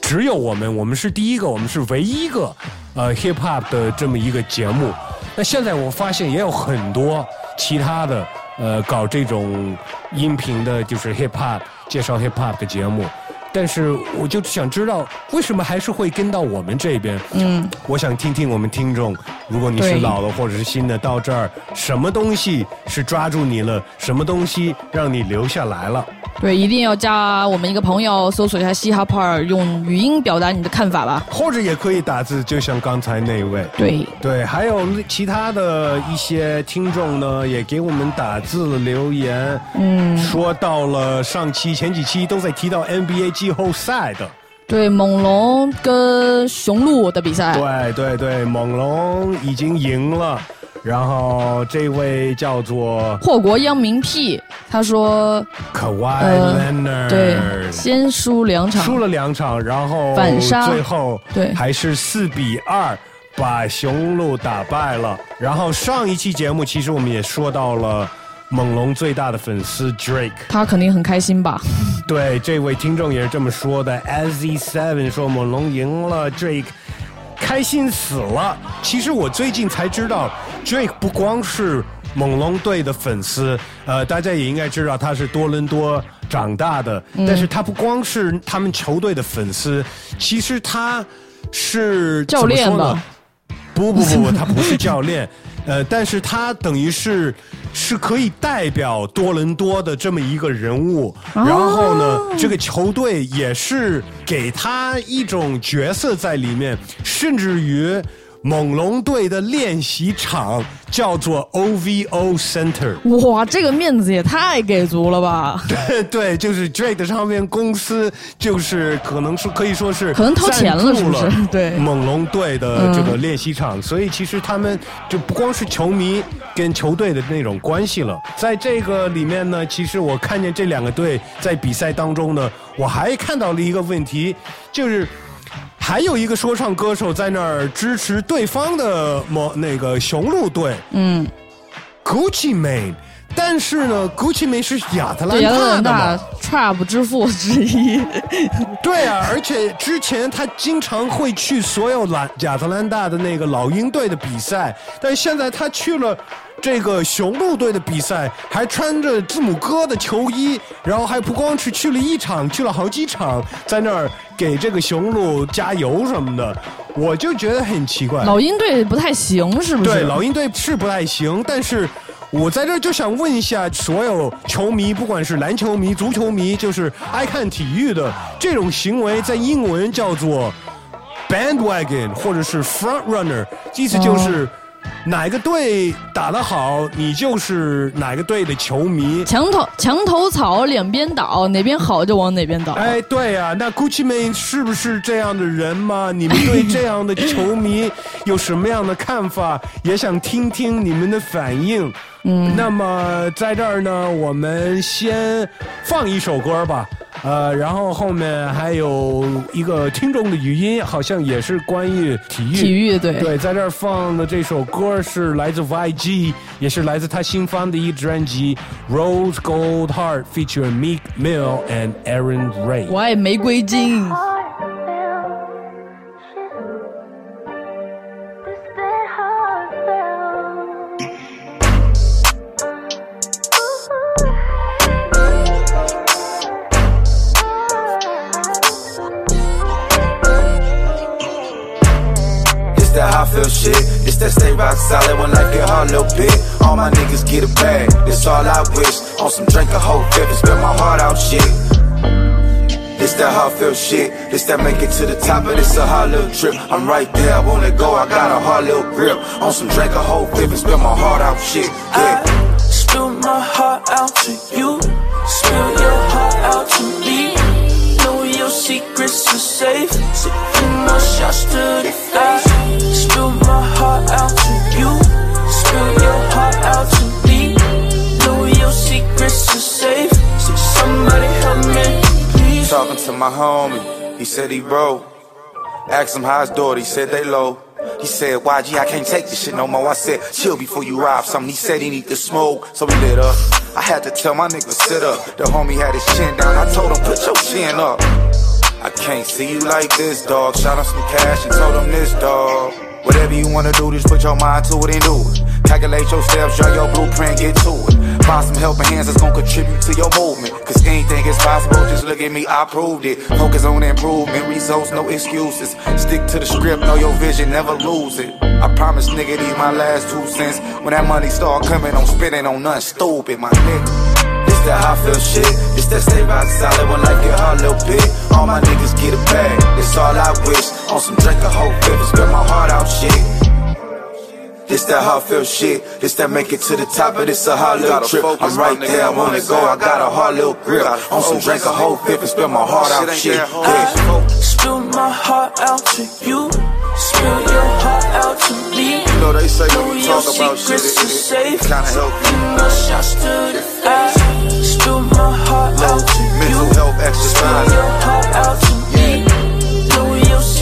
只有我们，我们是第一个，我们是唯一一个呃 hip hop 的这么一个节目。那现在我发现也有很多其他的呃搞这种音频的，就是 hip hop 介绍 hip hop 的节目，但是我就想知道，为什么还是会跟到我们这边？嗯，我想听听我们听众，如果你是老的或者是新的，到这儿什么东西是抓住你了，什么东西让你留下来了？对，一定要加我们一个朋友，搜索一下嘻哈 part，用语音表达你的看法吧。或者也可以打字，就像刚才那位。对对，还有其他的一些听众呢，也给我们打字留言，嗯说到了上期前几期都在提到 NBA 季后赛的。对，猛龙跟雄鹿的比赛，对对对，猛龙已经赢了，然后这位叫做祸国殃民屁，他说 Kawhi 呃 Leonard，、对，先输两场，输了两场，然后反杀最后对还是四比二把雄鹿打败了。然后上一期节目其实我们也说到了猛龙最大的粉丝 Drake。他肯定很开心吧？对，这位听众也是这么说的。SZ Seven 说猛龙赢了，Drake 开心死了。其实我最近才知道，Drake 不光是猛龙队的粉丝，呃，大家也应该知道他是多伦多长大的，嗯但是他不光是他们球队的粉丝，其实他是教练怎么说呢吧？不不不不，他不是教练，呃，但是他等于是是可以代表多伦多的这么一个人物，哦然后呢，这个球队也是给他一种角色在里面，甚至于猛龙队的练习场叫做 OVO Center。哇，这个面子也太给足了吧！对 对，就是 Drake 的唱片公司，就是可能是可以说是可能掏钱了是不是 对猛龙队的这个嗯练习场，所以其实他们就不光是球迷跟球队的那种关系了。在这个里面呢，其实我看见这两个队在比赛当中呢，我还看到了一个问题，就是。还有一个说唱歌手在那儿支持对方的某那个雄鹿队，嗯，Gucci Mane，但是呢，Gucci Mane 是亚特兰大兰大的嘛，Trap 之父之一。对啊，而且之前他经常会去所有兰亚特兰大的那个老鹰队的比赛，但现在他去了这个雄鹿队的比赛，还穿着字母哥的球衣，然后还不光是去了一场，去了好几场，在那儿给这个雄鹿加油什么的，我就觉得很奇怪。老鹰队不太行，是不是？对，老鹰队是不太行，但是我在这就想问一下所有球迷，不管是篮球迷、足球迷，就是爱看体育的这种行为，在英文叫做 bandwagon 或者是 front runner，意思就是。哪个队打得好，你就是哪个队的球迷。墙头墙头草两边倒，哪边好就往哪边倒。哎，对呀、那 Gucci Mane 是不是这样的人吗？你们对这样的球迷 有什么样的看法？也想听听你们的反应。嗯，那么在这儿呢，我们先放一首歌吧。呃，然后后面还有一个听众的语音，好像也是关于体育。体育对对，在这儿放的这首歌是来自 YG，也是来自他新发的一专辑《Rose Gold Heart》，featuring Meek Mill and Aaron Ray。我爱玫瑰金。 It's that high feel shit. that stay rock solid when life get hard, little bit. All my niggas get a bag. It's all I wish. On some drink a whole fifth and spill my heart out shit. It's that hard feel shit. It's that make it to the top, but it's a hard little trip. I'm right there, I let go. I got a hard little grip. On some drink a whole fifth and spill my heart out shit. Yeah. Spill my heart out to you. Spill your heart out to me. Know your secrets are safe. Sipping more shots to the face. My heart out to you. Spill your heart out to me. Know your secrets are safe. So somebody help me, please. Talking to my homie, he said he broke. Asked him how his daughter, he said they low. He said, YG, I can't take this shit no more. I said, chill before you rob something. He said he need to smoke, so we lit up. I had to tell my nigga sit up. The homie had his chin down. I told him, put your chin up. I can't see you like this, dog. Shot him some cash and told him this, dog. Whatever you wanna do, just put your mind to it and do it. Calculate your steps, draw your blueprint, get to it. Find some helping hands that's gonna contribute to your movement. Cause anything is possible, just look at me, I proved it. Focus on improvement, results, no excuses. Stick to the script, know your vision, never lose it. I promise, nigga, these my last two cents. When that money start coming, I'm spending on nothing stupid, my nigga. That I feel shit. This that stay rock solid when life get hard little bit. All my niggas get a bag. That's all I wish. On some drink a whole fifth and spit my heart out shit. This that heartfelt shit. This that make it to the top of this a hard little gotta trip. I'm right there, I you know wanna go. I'm I saying? got a hard little grip. Gotta On some drink a whole fifth and spit my heart out ain't shit. that hard. Yeah. Spill my heart out to you. Spill your heart out to me. You know they say when Know you your talk about shit, secrets it, it, safe. it kinda help you. You know shots to the eye. Spill my heart out to you. Mental health exercise. Spill your heart out to me.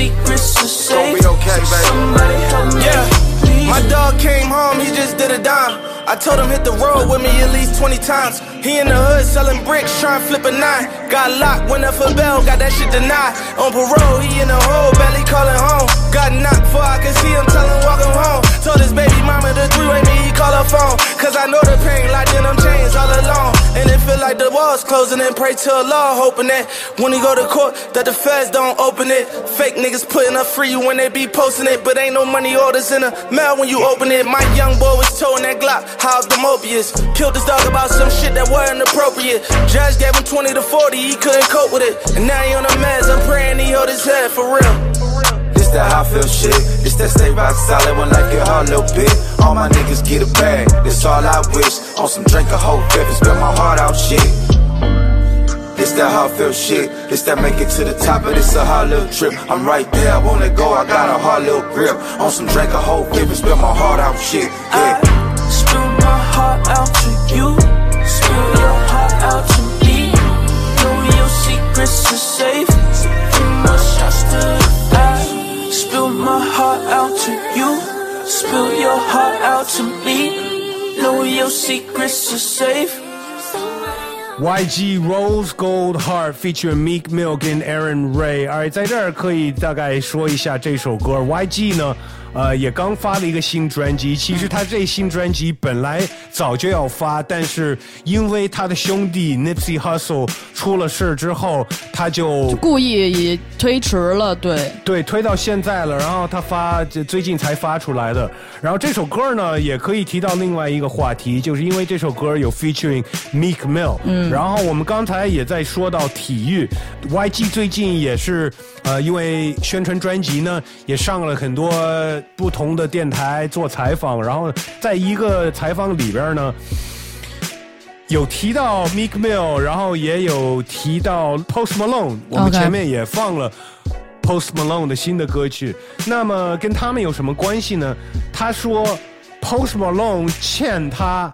Secrets are safe. be okay, baby. Somebody help me. Yeah, my dog came home, he just did a dime. I told him hit the road with me at least 20 times. He in the hood selling bricks, trying to flip a nine. Got locked, went up for bail, got that shit denied. On parole, he in the hole, barely calling home. Got knocked before I could see him, tell him walk him home. Told his baby mama the three-way me, he call her phone. Cause I know the pain, locked in them chains all alone. And it feel like the walls closing and pray to Allah, hoping that when he go to court, that the feds don't open it. Fake niggas putting up free when they be posting it, but ain't no money orders in the mail when you open it. My young boy was towing that Glock, how's the Mobius? Killed his dog about some shit that wasn't appropriate. Judge gave him 20 to 40, he couldn't cope with it. And now he on the meds, I'm praying he hold his head for real. This that I feel shit. This that stay rock solid when life get hard little bit. All my niggas get a bag. That's all I wish. On some drink a whole fifth and spit my heart out shit. This that heartfelt shit. This that make it to the top of this a hard little trip. I'm right there, I wanna go. I got a hard little grip. On some drink a whole fifth and spit my heart out shit. Yeah. Spill my heart out to you. Spill your heart out to me. Know your secrets are safe. YG Rose Gold Heart feature Meek Mill 跟 Aaron Ray，而在这儿可以大概说一下这首歌。YG 呢， 呃，也刚发了一个新专辑。其实他这新专辑本来早就要发，但是因为他的兄弟 Nipsey Hussle 出了事之后，他就故意推迟了，对对，推到现在了。然后他发，这最近才发出来的。然后这首歌呢，也可以提到另外一个话题，就是因为这首歌有 featuring Meek Mill。嗯然后我们刚才也在说到体育，YG 最近也是呃，因为宣传专辑呢，也上了很多不同的电台做采访。然后在一个采访里边呢。有提到 Meek Mill，然后也有提到 Post Malone，我们前面也放了 Post Malone 的新的歌曲。那么跟他们有什么关系呢？他说 Post Malone 欠他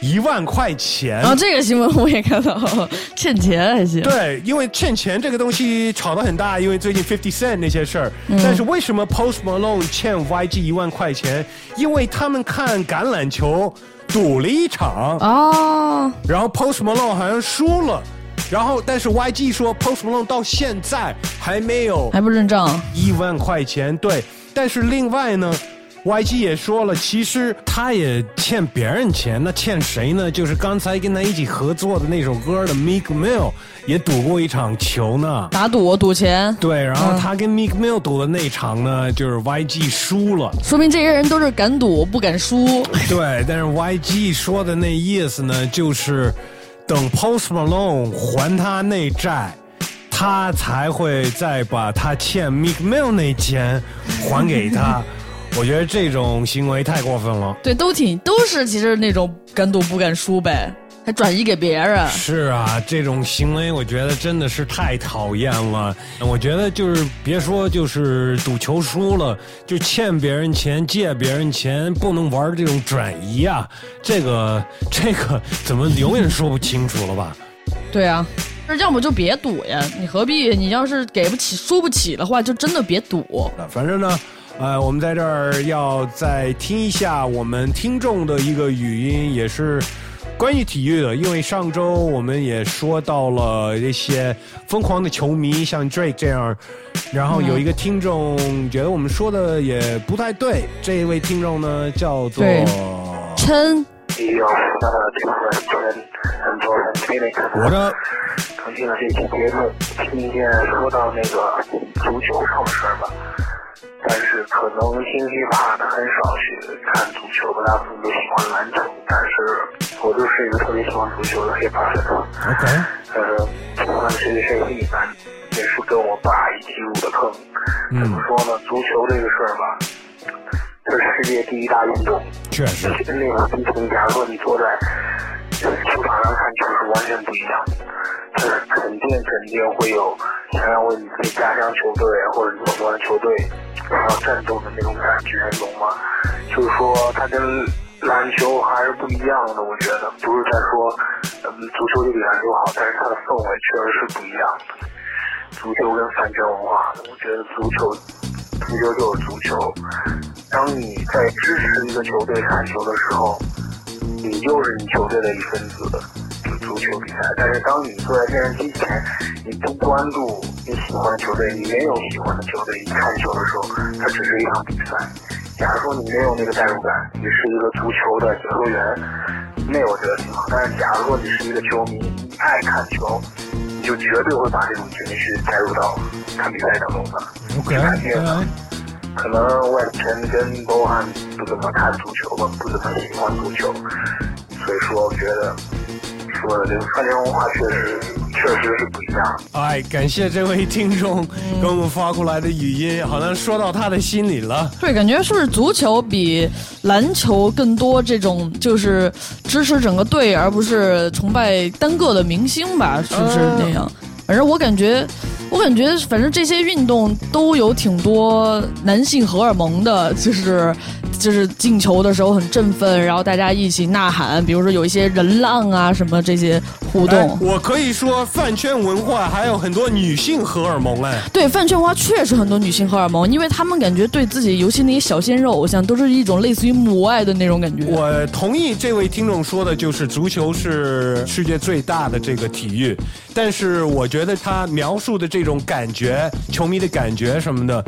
一万块钱。然后这个新闻我也看到，欠钱还行。对，因为欠钱这个东西吵得很大，因为最近 Fifty Cent 那些事儿。嗯但是为什么 Post Malone 欠 YG 一万块钱？因为他们看橄榄球赌了一场哦，然后 Post Malone 好像输了。然后，但是 YG 说 Post Malone 到现在还没有还不认账，一万块钱。对，但是另外呢，YG 也说了，其实他也欠别人钱。那欠谁呢？就是刚才跟他一起合作的那首歌的 Meek Mill 也赌过一场球呢。打赌赌钱。对，然后嗯他跟 Meek Mill 赌的那场呢，就是 YG 输了。说明这些人都是敢赌不敢输。对，但是 YG 说的那意思呢，就是等 Post Malone 还他那债，他才会再把他欠 Meek Mill 那钱还给他。我觉得这种行为太过分了。对，都挺都是其实那种敢赌不敢输呗，还转移给别人。是啊，这种行为我觉得真的是太讨厌了。我觉得就是别说就是赌球输了，就欠别人钱、借别人钱，不能玩这种转移啊。这个这个怎么永远说不清楚了吧？对啊，要么就别赌呀，你何必？你要是给不起、输不起的话，就真的别赌。反正呢，呃，我们在这儿要再听一下我们听众的一个语音，也是关于体育的。因为上周我们也说到了一些疯狂的球迷，像 Drake 这样，然后有一个听众觉得我们说的也不太对。这一位听众呢，叫做对琛 uh。我的刚听了这期节目，听见说到那个足球上的事儿吧，但是可能听 hiphop 的很少去看足球吧，大部分都喜欢篮球。但是我就是一个特别喜欢足球的 hiphop 粉。OK，呃，不管谁对谁一般，也是跟我爸一起入的坑。怎么说呢？足球这个事儿吧，这是世界第一大运动。确实，那个比同，假如说你坐在球场上看球是完全不一样的。就是肯定肯定会有想要为你自己家乡球队或者你所关的球队然后战斗的那种感觉，懂吗？就是说它跟篮球还是不一样的，我觉得不是在说嗯足球就比篮球好，但是它的氛围确实是不一样的。足球跟饭圈文化，我觉得足球足球就是足球。当你在支持一个球队看球的时候，你就是你球队的一份子。足球比赛，但是当你坐在电视机前，你不关注你喜欢的球队，你没有喜欢的球队，你看球的时候，它只是一场比赛。假如说你没有那个代入感，你是一个足球的解说员，那我觉得挺好。但是假如说你是一个球迷，你爱看球，你就绝对会把这种情绪带入到看比赛当中的。OK，肯定的。可能外晨跟包涵不怎么看足球吧，不怎么喜欢足球，所以说我觉得。说的这个饭圈文化确实确实是不一样。哎，感谢这位听众给我们发过来的语音，好像说到他的心里了。对，感觉是不是足球比篮球更多这种就是支持整个队，而不是崇拜单个的明星吧？是不是那样？反正我感觉，我感觉，反正这些运动都有挺多男性荷尔蒙的，就是。就是进球的时候很振奋，然后大家一起呐喊，比如说有一些人浪啊什么这些互动。哎、我可以说饭圈文化还有很多女性荷尔蒙哎。对，饭圈文化确实很多女性荷尔蒙，因为他们感觉对自己，尤其那些小鲜肉偶像，都是一种类似于母爱的那种感觉。我同意这位听众说的，就是足球是世界最大的这个体育，但是我觉得他描述的这种感觉，球迷的感觉什么的，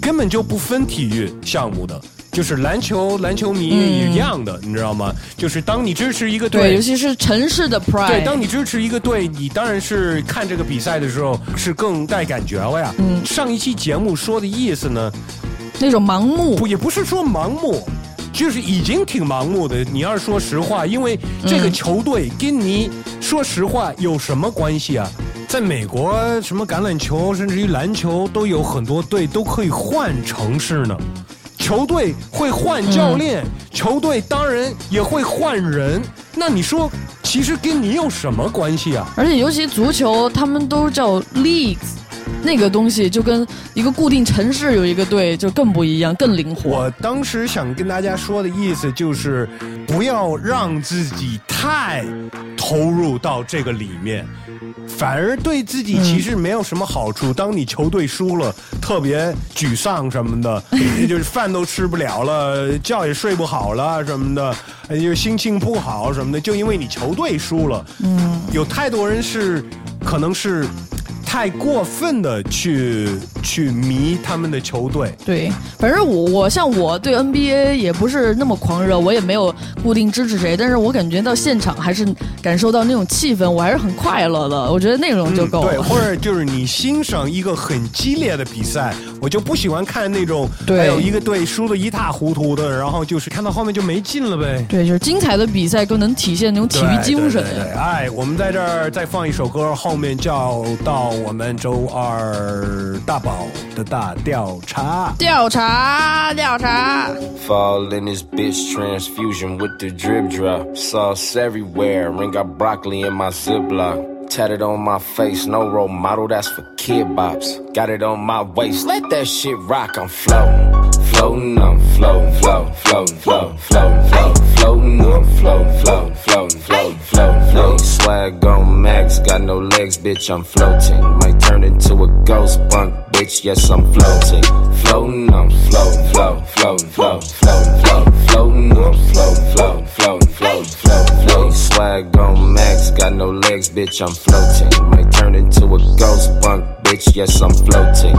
根本就不分体育项目的。就是篮球，篮球迷一样的，嗯、你知道吗？就是当你支持一个队，对，尤其是城市的 pride，对，当你支持一个队，你当然是看这个比赛的时候是更带感觉了呀。嗯，上一期节目说的意思呢，那种盲目，不也不是说盲目，就是已经挺盲目的。你要是说实话，因为这个球队跟你说实话有什么关系啊？在美国，什么橄榄球甚至于篮球都有很多队都可以换城市呢。球队会换教练，嗯、球队当然也会换人。那你说，其实跟你有什么关系啊？而且尤其足球，他们都叫 leagues，那个东西就跟一个固定城市有一个队就更不一样，更灵活。我当时想跟大家说的意思就是，不要让自己太投入到这个里面。反而对自己其实没有什么好处。嗯、当你球队输了，特别沮丧什么的，就是饭都吃不了了，觉也睡不好了什么的，就心情不好什么的，就因为你球队输了。嗯，有太多人是，可能是。太过分的去去迷他们的球队，对，反正我我像我对 NBA 也不是那么狂热，我也没有固定支持谁，但是我感觉到现场还是感受到那种气氛，我还是很快乐的。我觉得内容就够了、嗯。对，或者就是你欣赏一个很激烈的比赛，我就不喜欢看那种还有一个队输的一塌糊涂的，然后就是看到后面就没劲了呗。对，就是精彩的比赛更能体现那种体育精神。对,对,对，哎，我们在这儿再放一首歌，后面叫到。我们周二大宝的大调查，调查调查。 Fall in this bitch transfusion with the drip drop. Sauce everywhere, ring got broccoli in my ziploc. Tatted on my face, no role model, that's for kid bops. Got it on my waist, let that shit rock, I'm floating. Floating, I'm floating, floating, floating, floating, floating, floating, floating, I'm floating, floating, floating, floating, floating, floating. Swag on max, got no legs, bitch, I'm floating. Might turn into a ghost punk, bitch, yes, I'm floating. Floating, I'm floating, floating, floating, floating, floating, floating, floating, I'm floating, floating, floating, floating, floating, floating. Swag on max, got no legs, bitch, I'm floating. Might turn into a ghost punk, bitch, yes, I'm floating.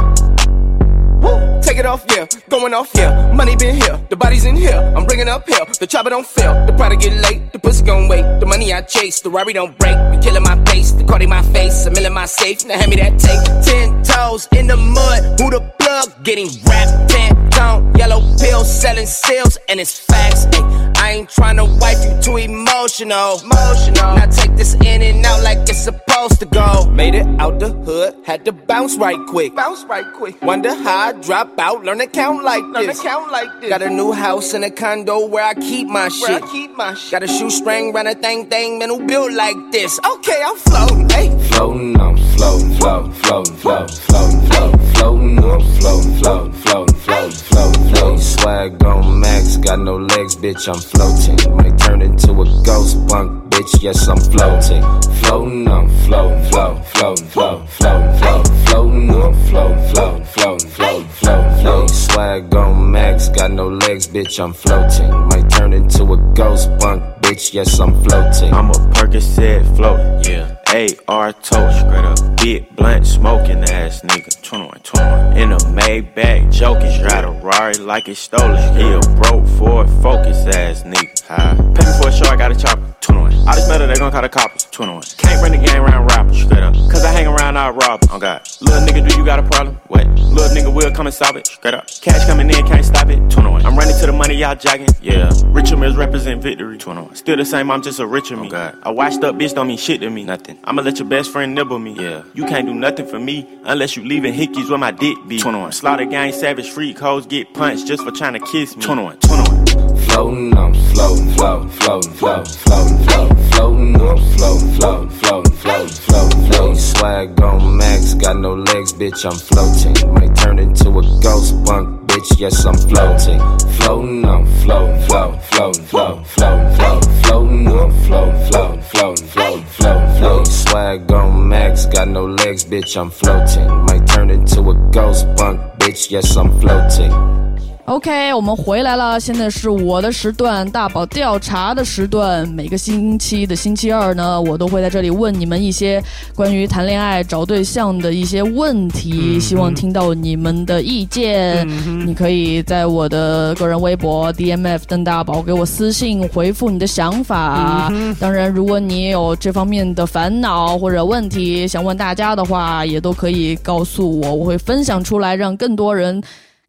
Take it off, yeah. Going off, yeah. Money been here. The body's in here. I'm bringing up here. The chopper don't fail. The product get late. The pussy gon' wait. The money I chase. The Rari don't break. Be killing my face. The Cardi my face. Mill in my safe. Now hand me that tape. Ten toes in the mud. Who the plug? Getting wrapped. Ten tone. Yellow pills. Selling sales. And it's facts. Ay, I ain't tryna wipe you too emotional. Emotional. Now take this in and out like it's supposed to go. Made it out the hood. Had to bounce right quick. Bounce right quick. Wonder how I drop out. Learn to count like Learn this. To count like this. Got a new house and a condo where I keep my shit. I keep my shit. Got a shoestring round a thing thing. Man who built like this. Okay, I'm floating. Hey. Floating, I'm floating, floating, floating, floating, floating, floating, floating, I'm floating, floating, floating, floating, floating, floating. Swag on max, got no legs, bitch, I'm floating. Might turn into a ghost bunk, bitch, yes, I'm floating. Floating, I'm floating, floating, floating, floating, floating, floating, floating, I'm floating, floating, floating, floating, floating, floating. Swag on max, got no legs, bitch, I'm floating. Might turn into a ghost bunk, bitch, yes, I'm floating. I'm a Percocet floating, yeah. AR toast, straight up. Big blunt smoking ass nigga. 21, 21. In a Maybach, joking. Drive a Rari like it's stolen. He a broke Ford Focus ass nigga. High. Pay me for a show, I got a chopper. 21. All this metal, they gon' call the coppers. 21. Can't bring the game around rappers. Straight up. Cause I hang around, I rob. Oh God. Little nigga, do you got a problem? What? Little nigga will come and solve it. Straight up. Cash coming in, can't stop it. 21. I'm running to the money, y'all jogging. Yeah. Richer Mills represent victory. 21. Still the same, I'm just a richer me. Oh God. A washed up bitch don't mean shit to me. Nothing. I'ma let your best friend nibble me. Yeah. You can't do nothing for me unless you leaving hickeys where my dick be. 21. Slaughter gang, savage freak hoes get punched just for trying to kiss me. 21. 21. Floating, I'm floating, floating, floating, floating, floating, floating, floating, I'm floating, floating, floating, floating, floating, floating. Swag on max, got no legs, bitch, I'm floating. Might turn into a ghost bunk, bitch, yes, I'm floating. Floating, I'm floating, floating, floating, floating, floating, floating, floating, I'm floating, floating, floating, floating, floating, floating. Swag on max, got no legs, bitch, I'm floating. Might turn into a ghost bunk, bitch, yes, I'm floating. OK，我们回来了。现在是我的时段，大宝调查的时段。每个星期的星期二呢，我都会在这里问你们一些关于谈恋爱、找对象的一些问题，希望听到你们的意见。你可以在我的个人微博 DMF 邓大宝给我私信回复你的想法。当然，如果你有这方面的烦恼或者问题想问大家的话，也都可以告诉我，我会分享出来，让更多人。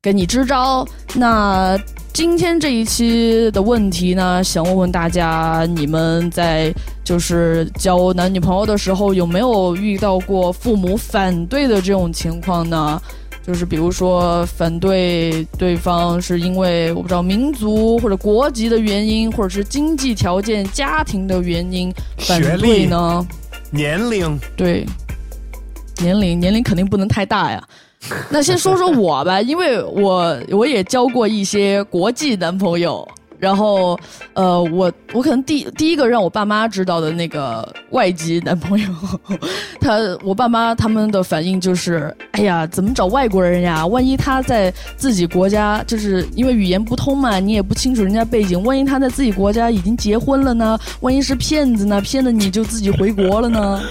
给你支招。那今天这一期的问题呢，想问问大家，你们在就是交男女朋友的时候，有没有遇到过父母反对的这种情况呢？就是比如说反对对方是因为我不知道民族或者国籍的原因，或者是经济条件、家庭的原因反对呢？年龄对，年龄年龄肯定不能太大呀。那先说说我吧，因为我我也交过一些国际男朋友，然后呃，我我可能第第一个让我爸妈知道的那个外籍男朋友，他我爸妈他们的反应就是，哎呀，怎么找外国人呀？万一他在自己国家，就是因为语言不通嘛，你也不清楚人家背景，万一他在自己国家已经结婚了呢？万一是骗子呢？骗了你就自己回国了呢？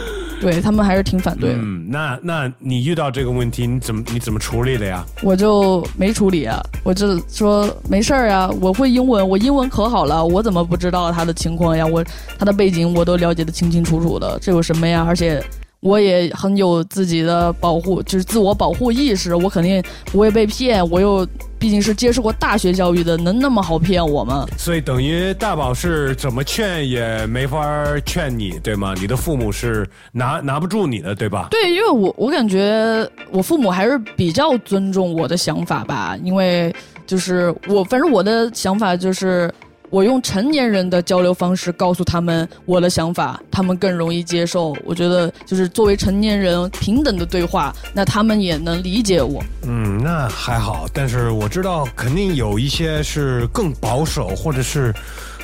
对他们还是挺反对的。嗯，那那你遇到这个问题，你怎么你怎么处理的呀？我就没处理啊，我就说没事儿啊，我会英文，我英文可好了，我怎么不知道他的情况呀？我他的背景我都了解的清清楚楚的，这有什么呀？而且我也很有自己的保护，就是自我保护意识，我肯定不会被骗，我又。毕竟是接受过大学教育的，能那么好骗我吗？所以等于大宝是怎么劝也没法劝你，对吗？你的父母是拿拿不住你的，对吧？对，因为我我感觉我父母还是比较尊重我的想法吧，因为就是我反正我的想法就是。我用成年人的交流方式告诉他们我的想法，他们更容易接受。我觉得就是作为成年人平等的对话，那他们也能理解我。嗯，那还好，但是我知道肯定有一些是更保守，或者是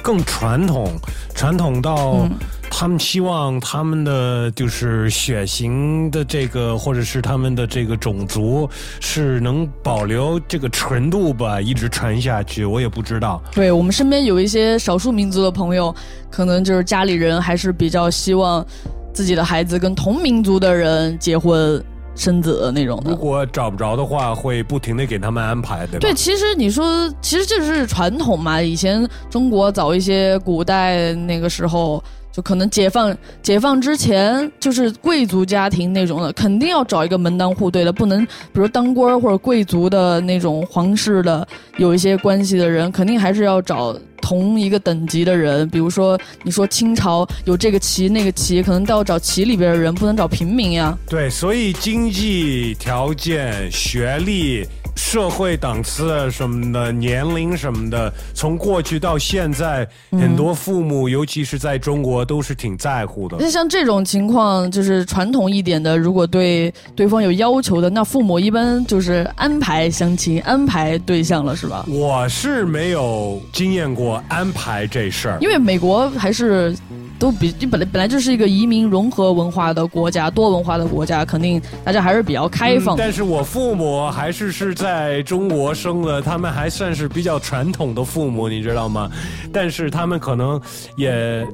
更传统，传统到。他们希望他们的就是血型的这个，或者是他们的这个种族是能保留这个纯度吧，一直传下去。我也不知道。对我们身边有一些少数民族的朋友，可能就是家里人还是比较希望自己的孩子跟同民族的人结婚。生子的那种的如。果找不着的话，会不停的给他们安排，对吧？对，其实你说，其实这是传统嘛。以前中国早一些古代那个时候，就可能解放解放之前，就是贵族家庭那种的，肯定要找一个门当户对的，不能比如当官或者贵族的那种皇室的有一些关系的人，肯定还是要找。同一个等级的人，比如说你说清朝有这个旗那个旗，可能都要找旗里边的人，不能找平民呀。对，所以经济条件、学历、社会档次什么的、年龄什么的，从过去到现在，嗯很多父母，尤其是在中国，都是挺在乎的。那像这种情况，就是传统一点的，如果对对方有要求的，那父母一般就是安排相亲、安排对象了，是吧？我是没有经验过安排这事儿，因为美国还是都比本来本来就是一个移民融合文化的国家，多文化的国家，肯定大家还是比较开放的。嗯但是我父母还是是在中国生的，他们还算是比较传统的父母，你知道吗？但是他们可能也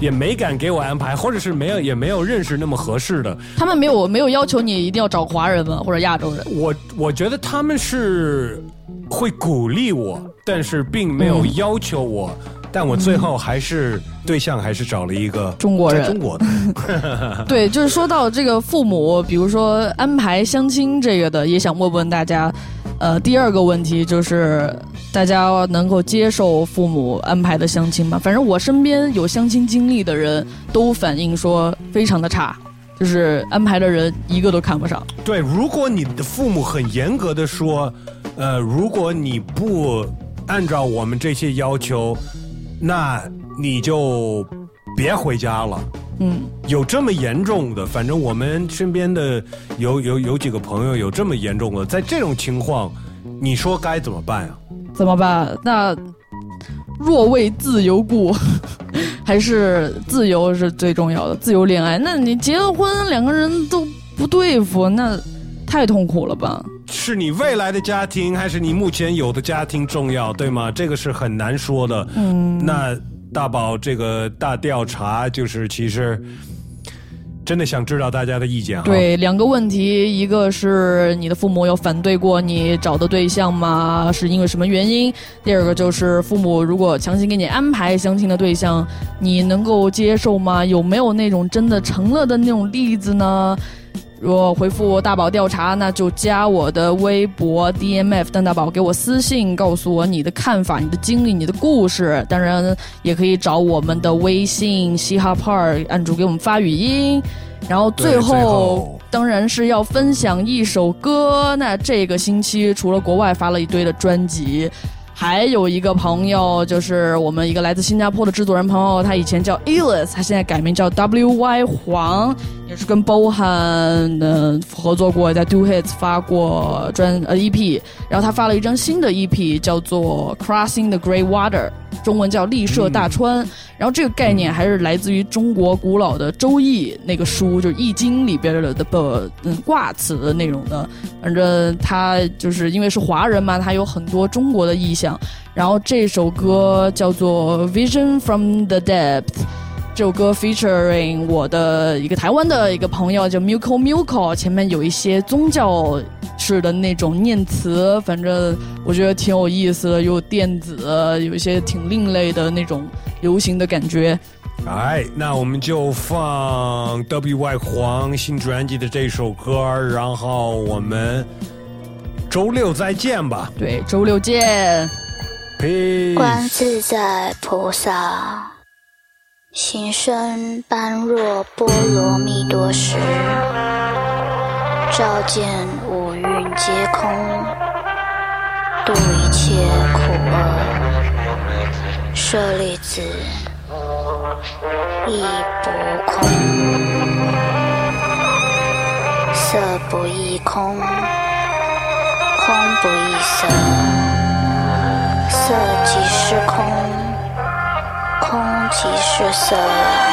也没敢给我安排，或者是没有也没有认识那么合适的。他们没有没有要求你一定要找华人吗？或者亚洲人？我我觉得他们是会鼓励我，但是并没有要求我。但我最后还是对象还是找了一个中国人在中国的。对，就是说到这个父母，比如说安排相亲这个的，也想问问大家，呃，第二个问题就是大家能够接受父母安排的相亲吗？反正我身边有相亲经历的人都反映说非常的差，就是安排的人一个都看不上。对，如果你的父母很严格的说，呃，如果你不按照我们这些要求，那你就别回家了。嗯，有这么严重的，反正我们身边的有有有几个朋友有这么严重的，在这种情况，你说该怎么办呀、怎么办？那若为自由故，还是自由是最重要的，自由恋爱。那你结了婚，两个人都不对付，那太痛苦了吧？是你未来的家庭，还是你目前有的家庭重要，对吗？这个是很难说的。嗯，那大宝这个大调查，就是其实真的想知道大家的意见哈。对，两个问题，一个是你的父母有反对过你找的对象吗？是因为什么原因？第二个就是父母如果强行给你安排相亲的对象，你能够接受吗？有没有那种真的成了的那种例子呢？如果回复大宝调查，那就加我的微博 DMF 邓大宝，给我私信告诉我你的看法、你的经历、你的故事。当然，也可以找我们的微信嘻哈 Park 按住给我们发语音。然后最后后当然是要分享一首歌。那这个星期除了国外发了一堆的专辑。还有一个朋友，就是我们一个来自新加坡的制作人朋友，他以前叫 Elis，他现在改名叫 WY 黄，也是跟 Bohan 的合作过，在 Do Hits 发过专呃 EP，然后他发了一张新的 EP，叫做 Crossing the Grey Water，中文叫立涉大川。然后这个概念还是来自于中国古老的《周易》那个书，就是《易经》里边的的不嗯卦辞的内容的。反正他就是因为是华人嘛，他有很多中国的意象。然后这首歌叫做《Vision from the Depth》。这首歌 featuring 我的一个台湾的一个朋友叫 Milko Milko，前面有一些宗教式的那种念词，反正我觉得挺有意思的，有电子，有一些挺另类的那种流行的感觉。哎，那我们就放 WY 黄新专辑的这首歌，然后我们周六再见吧。对，周六见。Peace。观自在菩萨，行深般若波罗蜜多时，照见五蕴皆空，度一切苦厄。舍利子，亦不空，色不异空，空不异色。色即是空，空即是色。